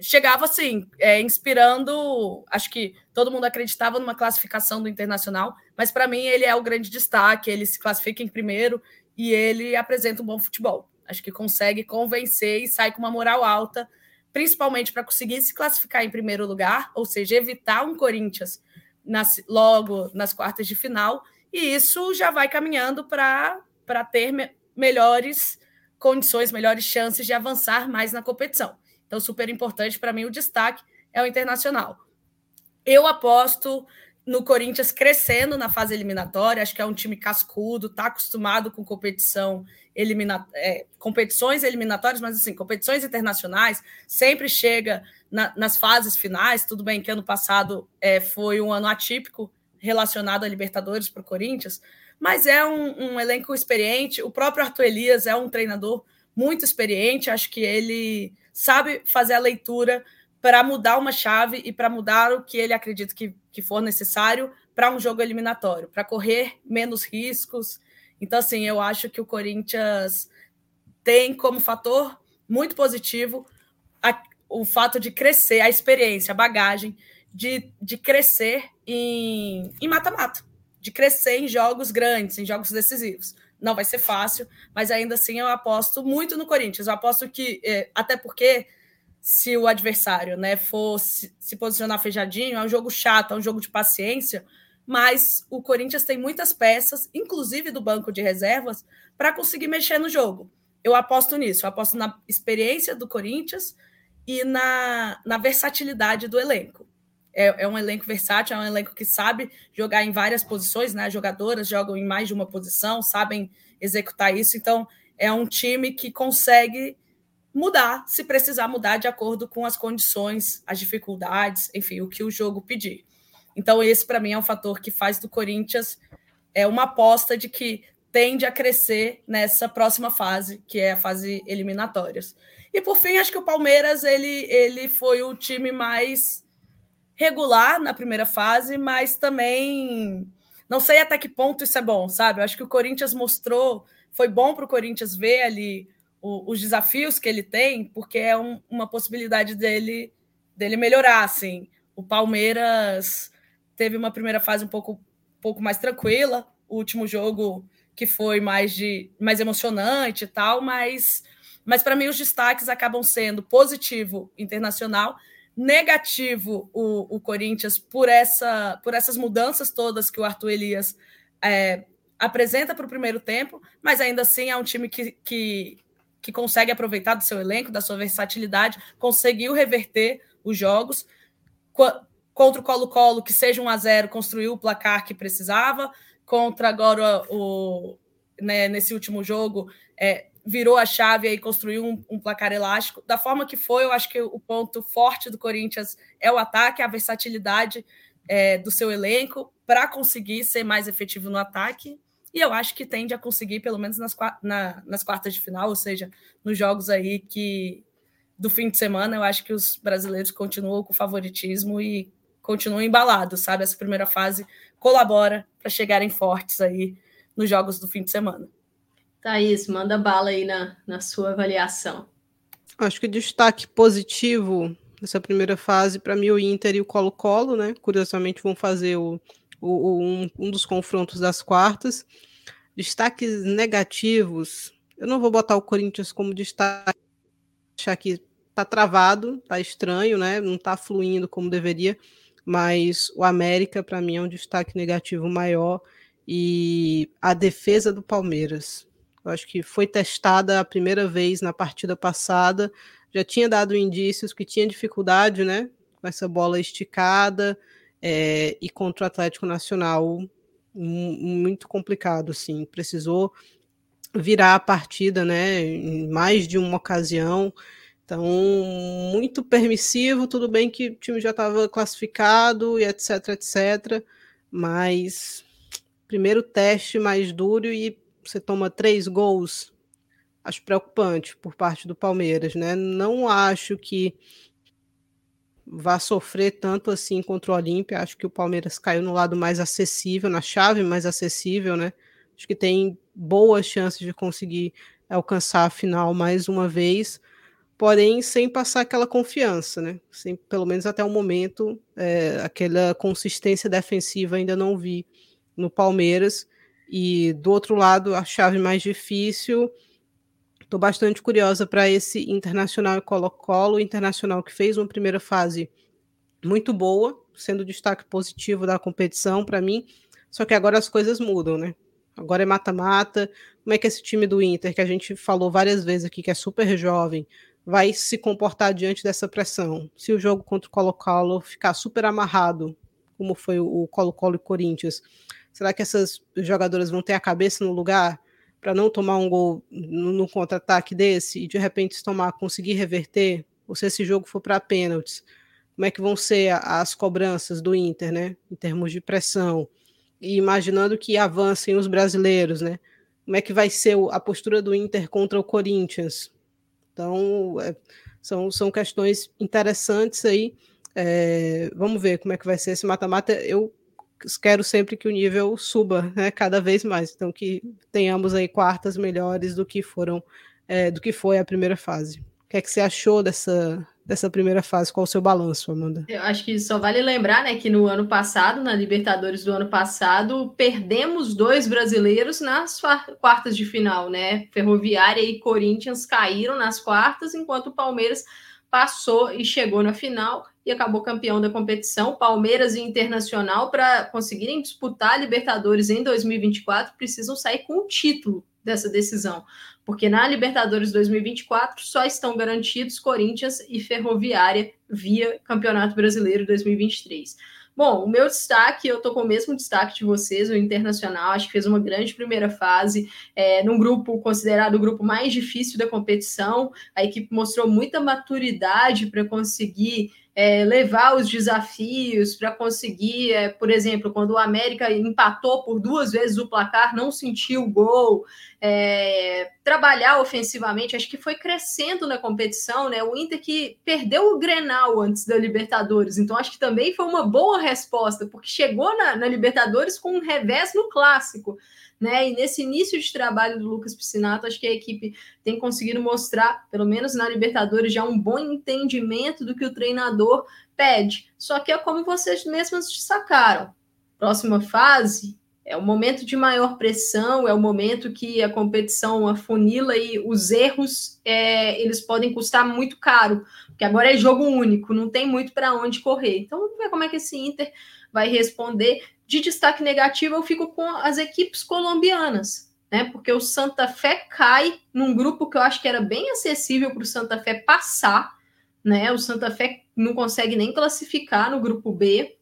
Chegava assim, é, inspirando. Acho que todo mundo acreditava numa classificação do Internacional, mas para mim ele é o grande destaque. Ele se classifica em primeiro e ele apresenta um bom futebol. Acho que consegue convencer e sai com uma moral alta, principalmente para conseguir se classificar em primeiro lugar, ou seja, evitar um Corinthians nas, logo nas quartas de final, e isso já vai caminhando para ter me, melhores condições, melhores chances de avançar mais na competição. Então, super importante para mim o destaque é o internacional. Eu aposto no Corinthians crescendo na fase eliminatória, acho que é um time cascudo, está acostumado com competição elimina é, competições eliminatórias, mas assim, competições internacionais, sempre chega na, nas fases finais. Tudo bem que ano passado é, foi um ano atípico relacionado a Libertadores para o Corinthians, mas é um, um elenco experiente. O próprio Arthur Elias é um treinador muito experiente, acho que ele sabe fazer a leitura para mudar uma chave e para mudar o que ele acredita que, que for necessário para um jogo eliminatório, para correr menos riscos. Então, assim, eu acho que o Corinthians tem como fator muito positivo a, o fato de crescer, a experiência, a bagagem de, de crescer em mata-mata, de crescer em jogos grandes, em jogos decisivos. Não vai ser fácil, mas ainda assim eu aposto muito no Corinthians. Eu aposto que, é, até porque se o adversário né, for se, se posicionar fechadinho, é um jogo chato, é um jogo de paciência, mas o Corinthians tem muitas peças, inclusive do banco de reservas, para conseguir mexer no jogo. Eu aposto nisso, eu aposto na experiência do Corinthians e na, na versatilidade do elenco. É, é, um elenco versátil, é um elenco que sabe jogar em várias posições, né? As jogadoras jogam em mais de uma posição, sabem executar isso, então é um time que consegue mudar, se precisar mudar de acordo com as condições, as dificuldades, enfim, o que o jogo pedir. Então, esse para mim é um fator que faz do Corinthians é uma aposta de que tende a crescer nessa próxima fase, que é a fase eliminatórias. E por fim, acho que o Palmeiras ele, ele foi o time mais regular na primeira fase, mas também não sei até que ponto isso é bom, sabe? Eu acho que o Corinthians mostrou, foi bom para o Corinthians ver ali o, os desafios que ele tem, porque é um, uma possibilidade dele, dele melhorar. Assim. O Palmeiras teve uma primeira fase um pouco, pouco mais tranquila. O último jogo que foi mais de mais emocionante e tal, mas mas para mim os destaques acabam sendo positivo internacional, negativo o, o Corinthians por essa por essas mudanças todas que o Arthur Elias é, apresenta para o primeiro tempo, mas ainda assim é um time que, que, que consegue aproveitar do seu elenco, da sua versatilidade, conseguiu reverter os jogos. Contra o Colo-Colo, que seja 1 a 0 construiu o placar que precisava. Contra agora o. Né, nesse último jogo, é, virou a chave e construiu um, um, placar elástico. Da forma que foi, eu acho que o ponto forte do Corinthians é o ataque, a versatilidade é, do seu elenco para conseguir ser mais efetivo no ataque e eu acho que tende a conseguir, pelo menos nas, na, nas quartas de final, ou seja, nos jogos aí que do fim de semana, eu acho que os brasileiros continuam com favoritismo e continuam embalados, sabe? Essa primeira fase colabora para chegarem fortes aí nos jogos do fim de semana. Thaís, manda bala aí na, na sua avaliação. Acho que destaque positivo nessa primeira fase, para mim, o Inter e o Colo-Colo, né? Curiosamente, vão fazer o, o, um, um dos confrontos das quartas. Destaques negativos, eu não vou botar o Corinthians como destaque, achar que tá travado, tá estranho, né? Não tá fluindo como deveria, mas o América para mim é um destaque negativo maior e a defesa do Palmeiras. Eu acho que foi testada a primeira vez na partida passada, já tinha dado indícios que tinha dificuldade, né? Com essa bola esticada, é, e contra o Atlético Nacional muito complicado, assim, precisou virar a partida, né, em mais de uma ocasião, então muito permissivo, tudo bem que o time já estava classificado e etc, etc, mas primeiro teste mais duro e você toma três gols, acho preocupante por parte do Palmeiras, né, não acho que vá sofrer tanto assim contra o Olímpia. Acho que o Palmeiras caiu no lado mais acessível, na chave mais acessível, né? Acho que tem boas chances de conseguir alcançar a final mais uma vez, porém sem passar aquela confiança, né? Sem, pelo menos até o momento, é, aquela consistência defensiva ainda não vi no Palmeiras. E do outro lado, a chave mais difícil Estou bastante curiosa para esse Internacional e Colo-Colo, Internacional que fez uma primeira fase muito boa, sendo destaque positivo da competição para mim, só que agora as coisas mudam, né? Agora é mata-mata. Como é que esse time do Inter, que a gente falou várias vezes aqui, que é super jovem, vai se comportar diante dessa pressão? Se o jogo contra o Colo-Colo ficar super amarrado, como foi o Colo-Colo e Corinthians, será que essas jogadoras vão ter a cabeça no lugar? Para não tomar um gol no, contra-ataque desse e de repente tomar, conseguir reverter, ou se esse jogo for para pênaltis, como é que vão ser as cobranças do Inter, né, em termos de pressão, e imaginando que avancem os brasileiros, né, como é que vai ser a postura do Inter contra o Corinthians. Então, é, são, são questões interessantes aí. É, vamos ver como é que vai ser esse mata-mata. Eu quero sempre que o nível suba, né, cada vez mais. Então que tenhamos aí quartas melhores do que foram, é, do que foi a primeira fase. O que é que você achou dessa dessa primeira fase? Qual o seu balanço, Amanda? Eu acho que só vale lembrar, né, que no ano passado, na Libertadores do ano passado, perdemos dois brasileiros nas quartas de final, né? Ferroviária e Corinthians caíram nas quartas, enquanto o Palmeiras passou e chegou na final e acabou campeão da competição. Palmeiras e Internacional, para conseguirem disputar a Libertadores em 2024, precisam sair com o título dessa decisão, porque na Libertadores 2024 só estão garantidos Corinthians e Ferroviária via Campeonato Brasileiro 2023. Bom, o meu destaque, eu tô com o mesmo destaque de vocês, o Internacional, acho que fez uma grande primeira fase, é, num grupo considerado o grupo mais difícil da competição. A equipe mostrou muita maturidade para conseguir é, levar os desafios para conseguir, é, por exemplo, quando o América empatou por duas vezes o placar, não sentiu o gol, é, trabalhar ofensivamente, acho que foi crescendo na competição, né? O Inter que perdeu o Grenal antes da Libertadores, então acho que também foi uma boa resposta, porque chegou na, na Libertadores com um revés no clássico né? E nesse início de trabalho do Lucas Piscinato, acho que a equipe tem conseguido mostrar, pelo menos na Libertadores, já um bom entendimento do que o treinador pede. Só que é como vocês mesmos destacaram. Próxima fase É o momento de maior pressão, é o momento que a competição afunila e os erros é, eles podem custar muito caro, porque agora é jogo único, não tem muito para onde correr. Então vamos ver como é que esse Inter vai responder. De destaque negativo, eu fico com as equipes colombianas, né? Porque o Santa Fé cai num grupo que eu acho que era bem acessível para o Santa Fé passar, né? O Santa Fé não consegue nem classificar no grupo B,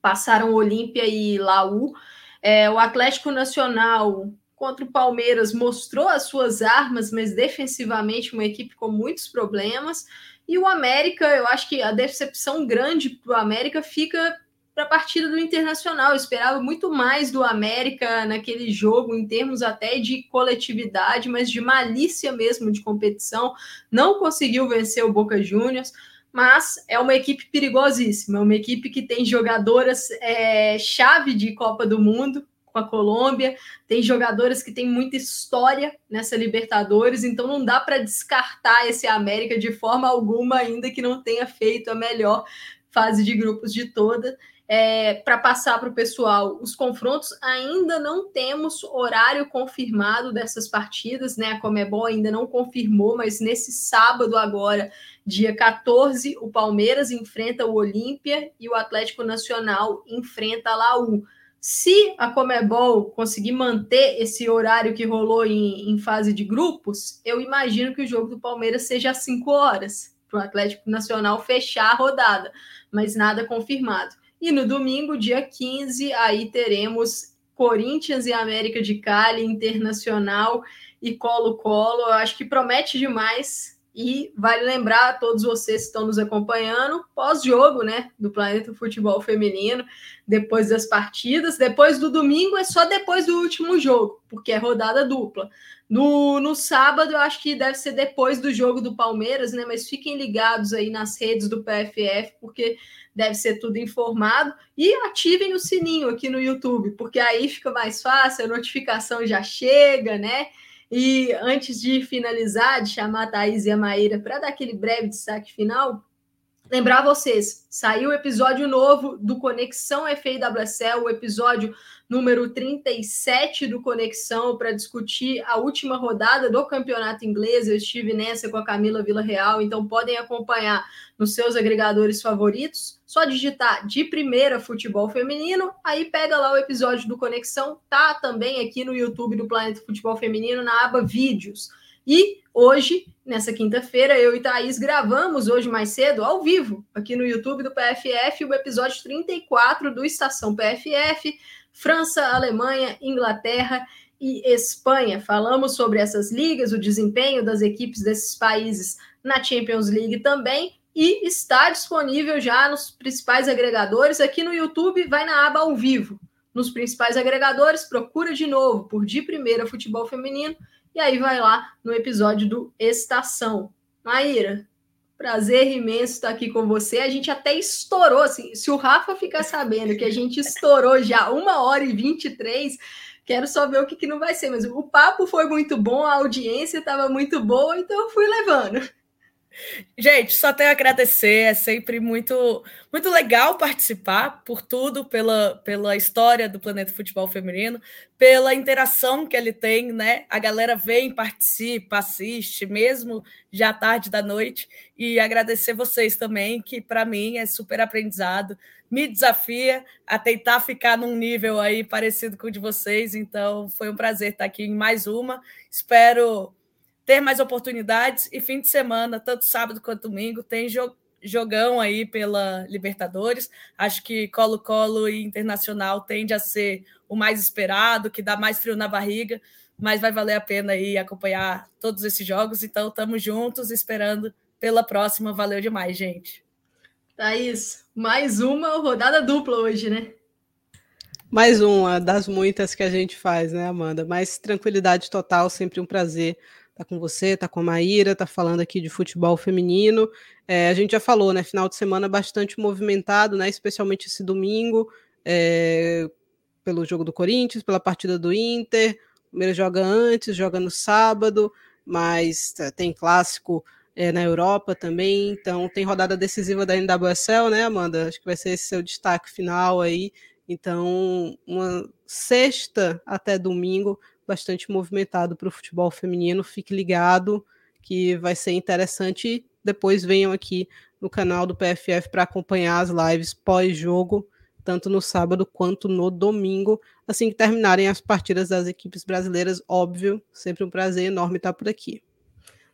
passaram Olímpia e Laú. É, o Atlético Nacional contra o Palmeiras mostrou as suas armas, mas defensivamente uma equipe com muitos problemas. E o América, eu acho que a decepção grande para o América fica para a partida do Internacional. Eu esperava muito mais do América naquele jogo, em termos até de coletividade, mas de malícia mesmo de competição. Não conseguiu vencer o Boca Juniors mas é uma equipe perigosíssima, é uma equipe que tem jogadoras é, chave de Copa do Mundo com a Colômbia, tem jogadoras que têm muita história nessa Libertadores, então não dá para descartar esse América de forma alguma, ainda que não tenha feito a melhor fase de grupos de toda. É, para passar para o pessoal os confrontos, ainda não temos horário confirmado dessas partidas, né? A Comebol ainda não confirmou, mas nesse sábado agora Dia 14, o Palmeiras enfrenta o Olímpia e o Atlético Nacional enfrenta a Laú. Se a Comebol conseguir manter esse horário que rolou em, em fase de grupos, eu imagino que o jogo do Palmeiras seja às 5 horas, para o Atlético Nacional fechar a rodada, mas nada confirmado. E no domingo, dia 15, aí teremos Corinthians e América de Cali, Internacional e Colo-Colo. Acho que promete demais e vale lembrar a todos vocês que estão nos acompanhando, pós-jogo, né, do Planeta Futebol Feminino, depois das partidas. Depois do domingo é só depois do último jogo, porque é rodada dupla. No, no sábado, eu acho que deve ser depois do jogo do Palmeiras, né? Mas fiquem ligados aí nas redes do PFF, porque deve ser tudo informado. E ativem o sininho aqui no YouTube, porque aí fica mais fácil, a notificação já chega, né? E antes de finalizar, de chamar a Thaís e a Maíra para dar aquele breve destaque final, lembrar vocês, saiu o episódio novo do Conexão FIWSL, o episódio número 37 do Conexão para discutir a última rodada do campeonato inglês. Eu estive nessa com a Camila Vila Real, então podem acompanhar nos seus agregadores favoritos. Só digitar de primeira futebol feminino, aí pega lá o episódio do Conexão, tá também aqui no YouTube do Planeta Futebol Feminino na aba Vídeos. E hoje, nessa quinta-feira, eu e Thaís gravamos hoje mais cedo, ao vivo, aqui no YouTube do PFF, o episódio 34 do Estação PFF, França, Alemanha, Inglaterra e Espanha. Falamos sobre essas ligas, o desempenho das equipes desses países na Champions League também. E está disponível já nos principais agregadores. Aqui no YouTube, vai na aba ao vivo. Nos principais agregadores, procura de novo por De Primeira Futebol Feminino. E aí vai lá no episódio do Estação. Maíra, Prazer imenso estar aqui com você. A gente até estourou, assim, se o Rafa ficar sabendo que a gente estourou já uma hora e 23, quero só ver o que, que não vai ser. Mas o papo foi muito bom, a audiência estava muito boa, então eu fui levando. Gente, só tenho a agradecer, é sempre muito muito legal participar por tudo, pela, pela história do Planeta Futebol Feminino, pela interação que ele tem, né? A galera vem, participa, assiste, mesmo já tarde da noite, e agradecer vocês também, que para mim é super aprendizado, me desafia a tentar ficar num nível aí parecido com o de vocês, então foi um prazer estar aqui em mais uma. Espero ter mais oportunidades e fim de semana, tanto sábado quanto domingo, tem jogão aí pela Libertadores. Acho que Colo-Colo e Internacional tende a ser o mais esperado, que dá mais frio na barriga, mas vai valer a pena aí acompanhar todos esses jogos. Então, estamos juntos, esperando pela próxima. Valeu demais, gente. Thaís, mais uma rodada dupla hoje, né? Mais uma das muitas que a gente faz, né, Amanda? Mais tranquilidade total, sempre um prazer tá com você, tá com a Maíra, tá falando aqui de futebol feminino. É, a gente já falou, né? Final de semana bastante movimentado, né? Especialmente esse domingo, é, pelo jogo do Corinthians, pela partida do Inter. O Palmeiras joga antes, joga no sábado, mas é, tem clássico é, na Europa também. Então tem rodada decisiva da NWSL, né, Amanda? Acho que vai ser esse seu destaque final aí. Então, uma sexta até domingo, bastante movimentado para o futebol feminino. Fique ligado que vai ser interessante. Depois venham aqui no canal do PFF para acompanhar as lives pós-jogo, tanto no sábado quanto no domingo, assim que terminarem as partidas das equipes brasileiras. Óbvio, sempre um prazer enorme estar por aqui.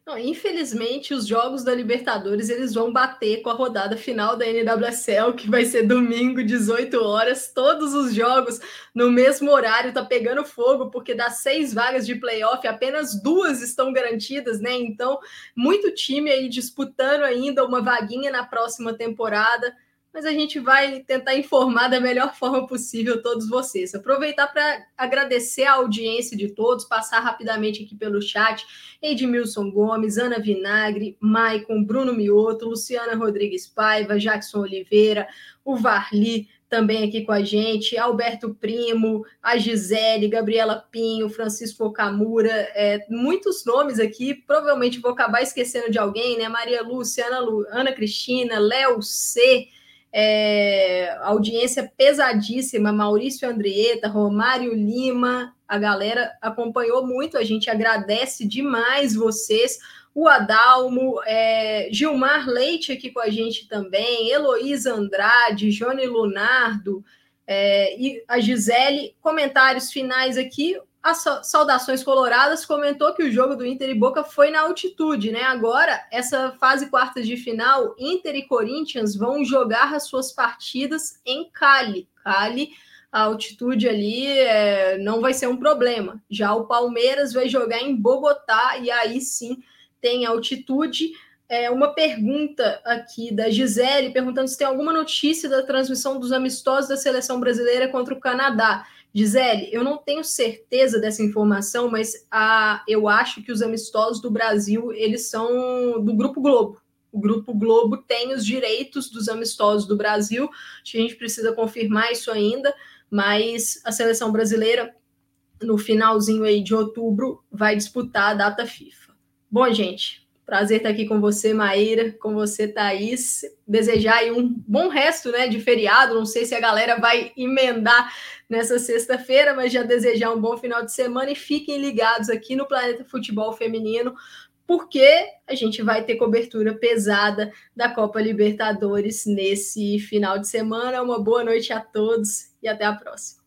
Não, infelizmente, os jogos da Libertadores eles vão bater com a rodada final da NWSL, que vai ser domingo, 18 horas. Todos os jogos no mesmo horário, tá pegando fogo, porque das seis vagas de playoff, apenas duas estão garantidas, né? Então, muito time aí disputando ainda uma vaguinha na próxima temporada mas a gente vai tentar informar da melhor forma possível todos vocês. Aproveitar para agradecer a audiência de todos, passar rapidamente aqui pelo chat. Edmilson Gomes, Ana Vinagre, Maicon, Bruno Mioto, Luciana Rodrigues Paiva, Jackson Oliveira, o Varli também aqui com a gente, Alberto Primo, a Gisele, Gabriela Pinho, Francisco Okamura, é, muitos nomes aqui, provavelmente vou acabar esquecendo de alguém, né? Maria Lúcia, Ana, Lu, Ana Cristina, Léo C., é, audiência pesadíssima, Maurício Andrieta, Romário Lima, a galera acompanhou muito, a gente agradece demais vocês, o Adalmo, é, Gilmar Leite aqui com a gente também, Heloísa Andrade, Johnny Lunardo, é, e a Gisele, comentários finais aqui, as saudações coloradas comentou que o jogo do Inter e Boca foi na altitude, né? Agora, essa fase quartas de final, Inter e Corinthians vão jogar as suas partidas em Cali. Cali, a altitude ali é, não vai ser um problema. Já o Palmeiras vai jogar em Bogotá e aí sim tem altitude. É, uma pergunta aqui da Gisele perguntando se tem alguma notícia da transmissão dos amistosos da seleção brasileira contra o Canadá. Gisele, eu não tenho certeza dessa informação, mas a, eu acho que os amistosos do Brasil, eles são do Grupo Globo. O Grupo Globo tem os direitos dos amistosos do Brasil. A gente precisa confirmar isso ainda, mas a seleção brasileira, no finalzinho aí de outubro, vai disputar a data FIFA. Bom, gente, Prazer estar aqui com você, Maíra, com você, Thaís. Desejar aí um bom resto né, de feriado. Não sei se a galera vai emendar nessa sexta-feira, mas já desejar um bom final de semana e fiquem ligados aqui no Planeta Futebol Feminino, porque a gente vai ter cobertura pesada da Copa Libertadores nesse final de semana. Uma boa noite a todos e até a próxima.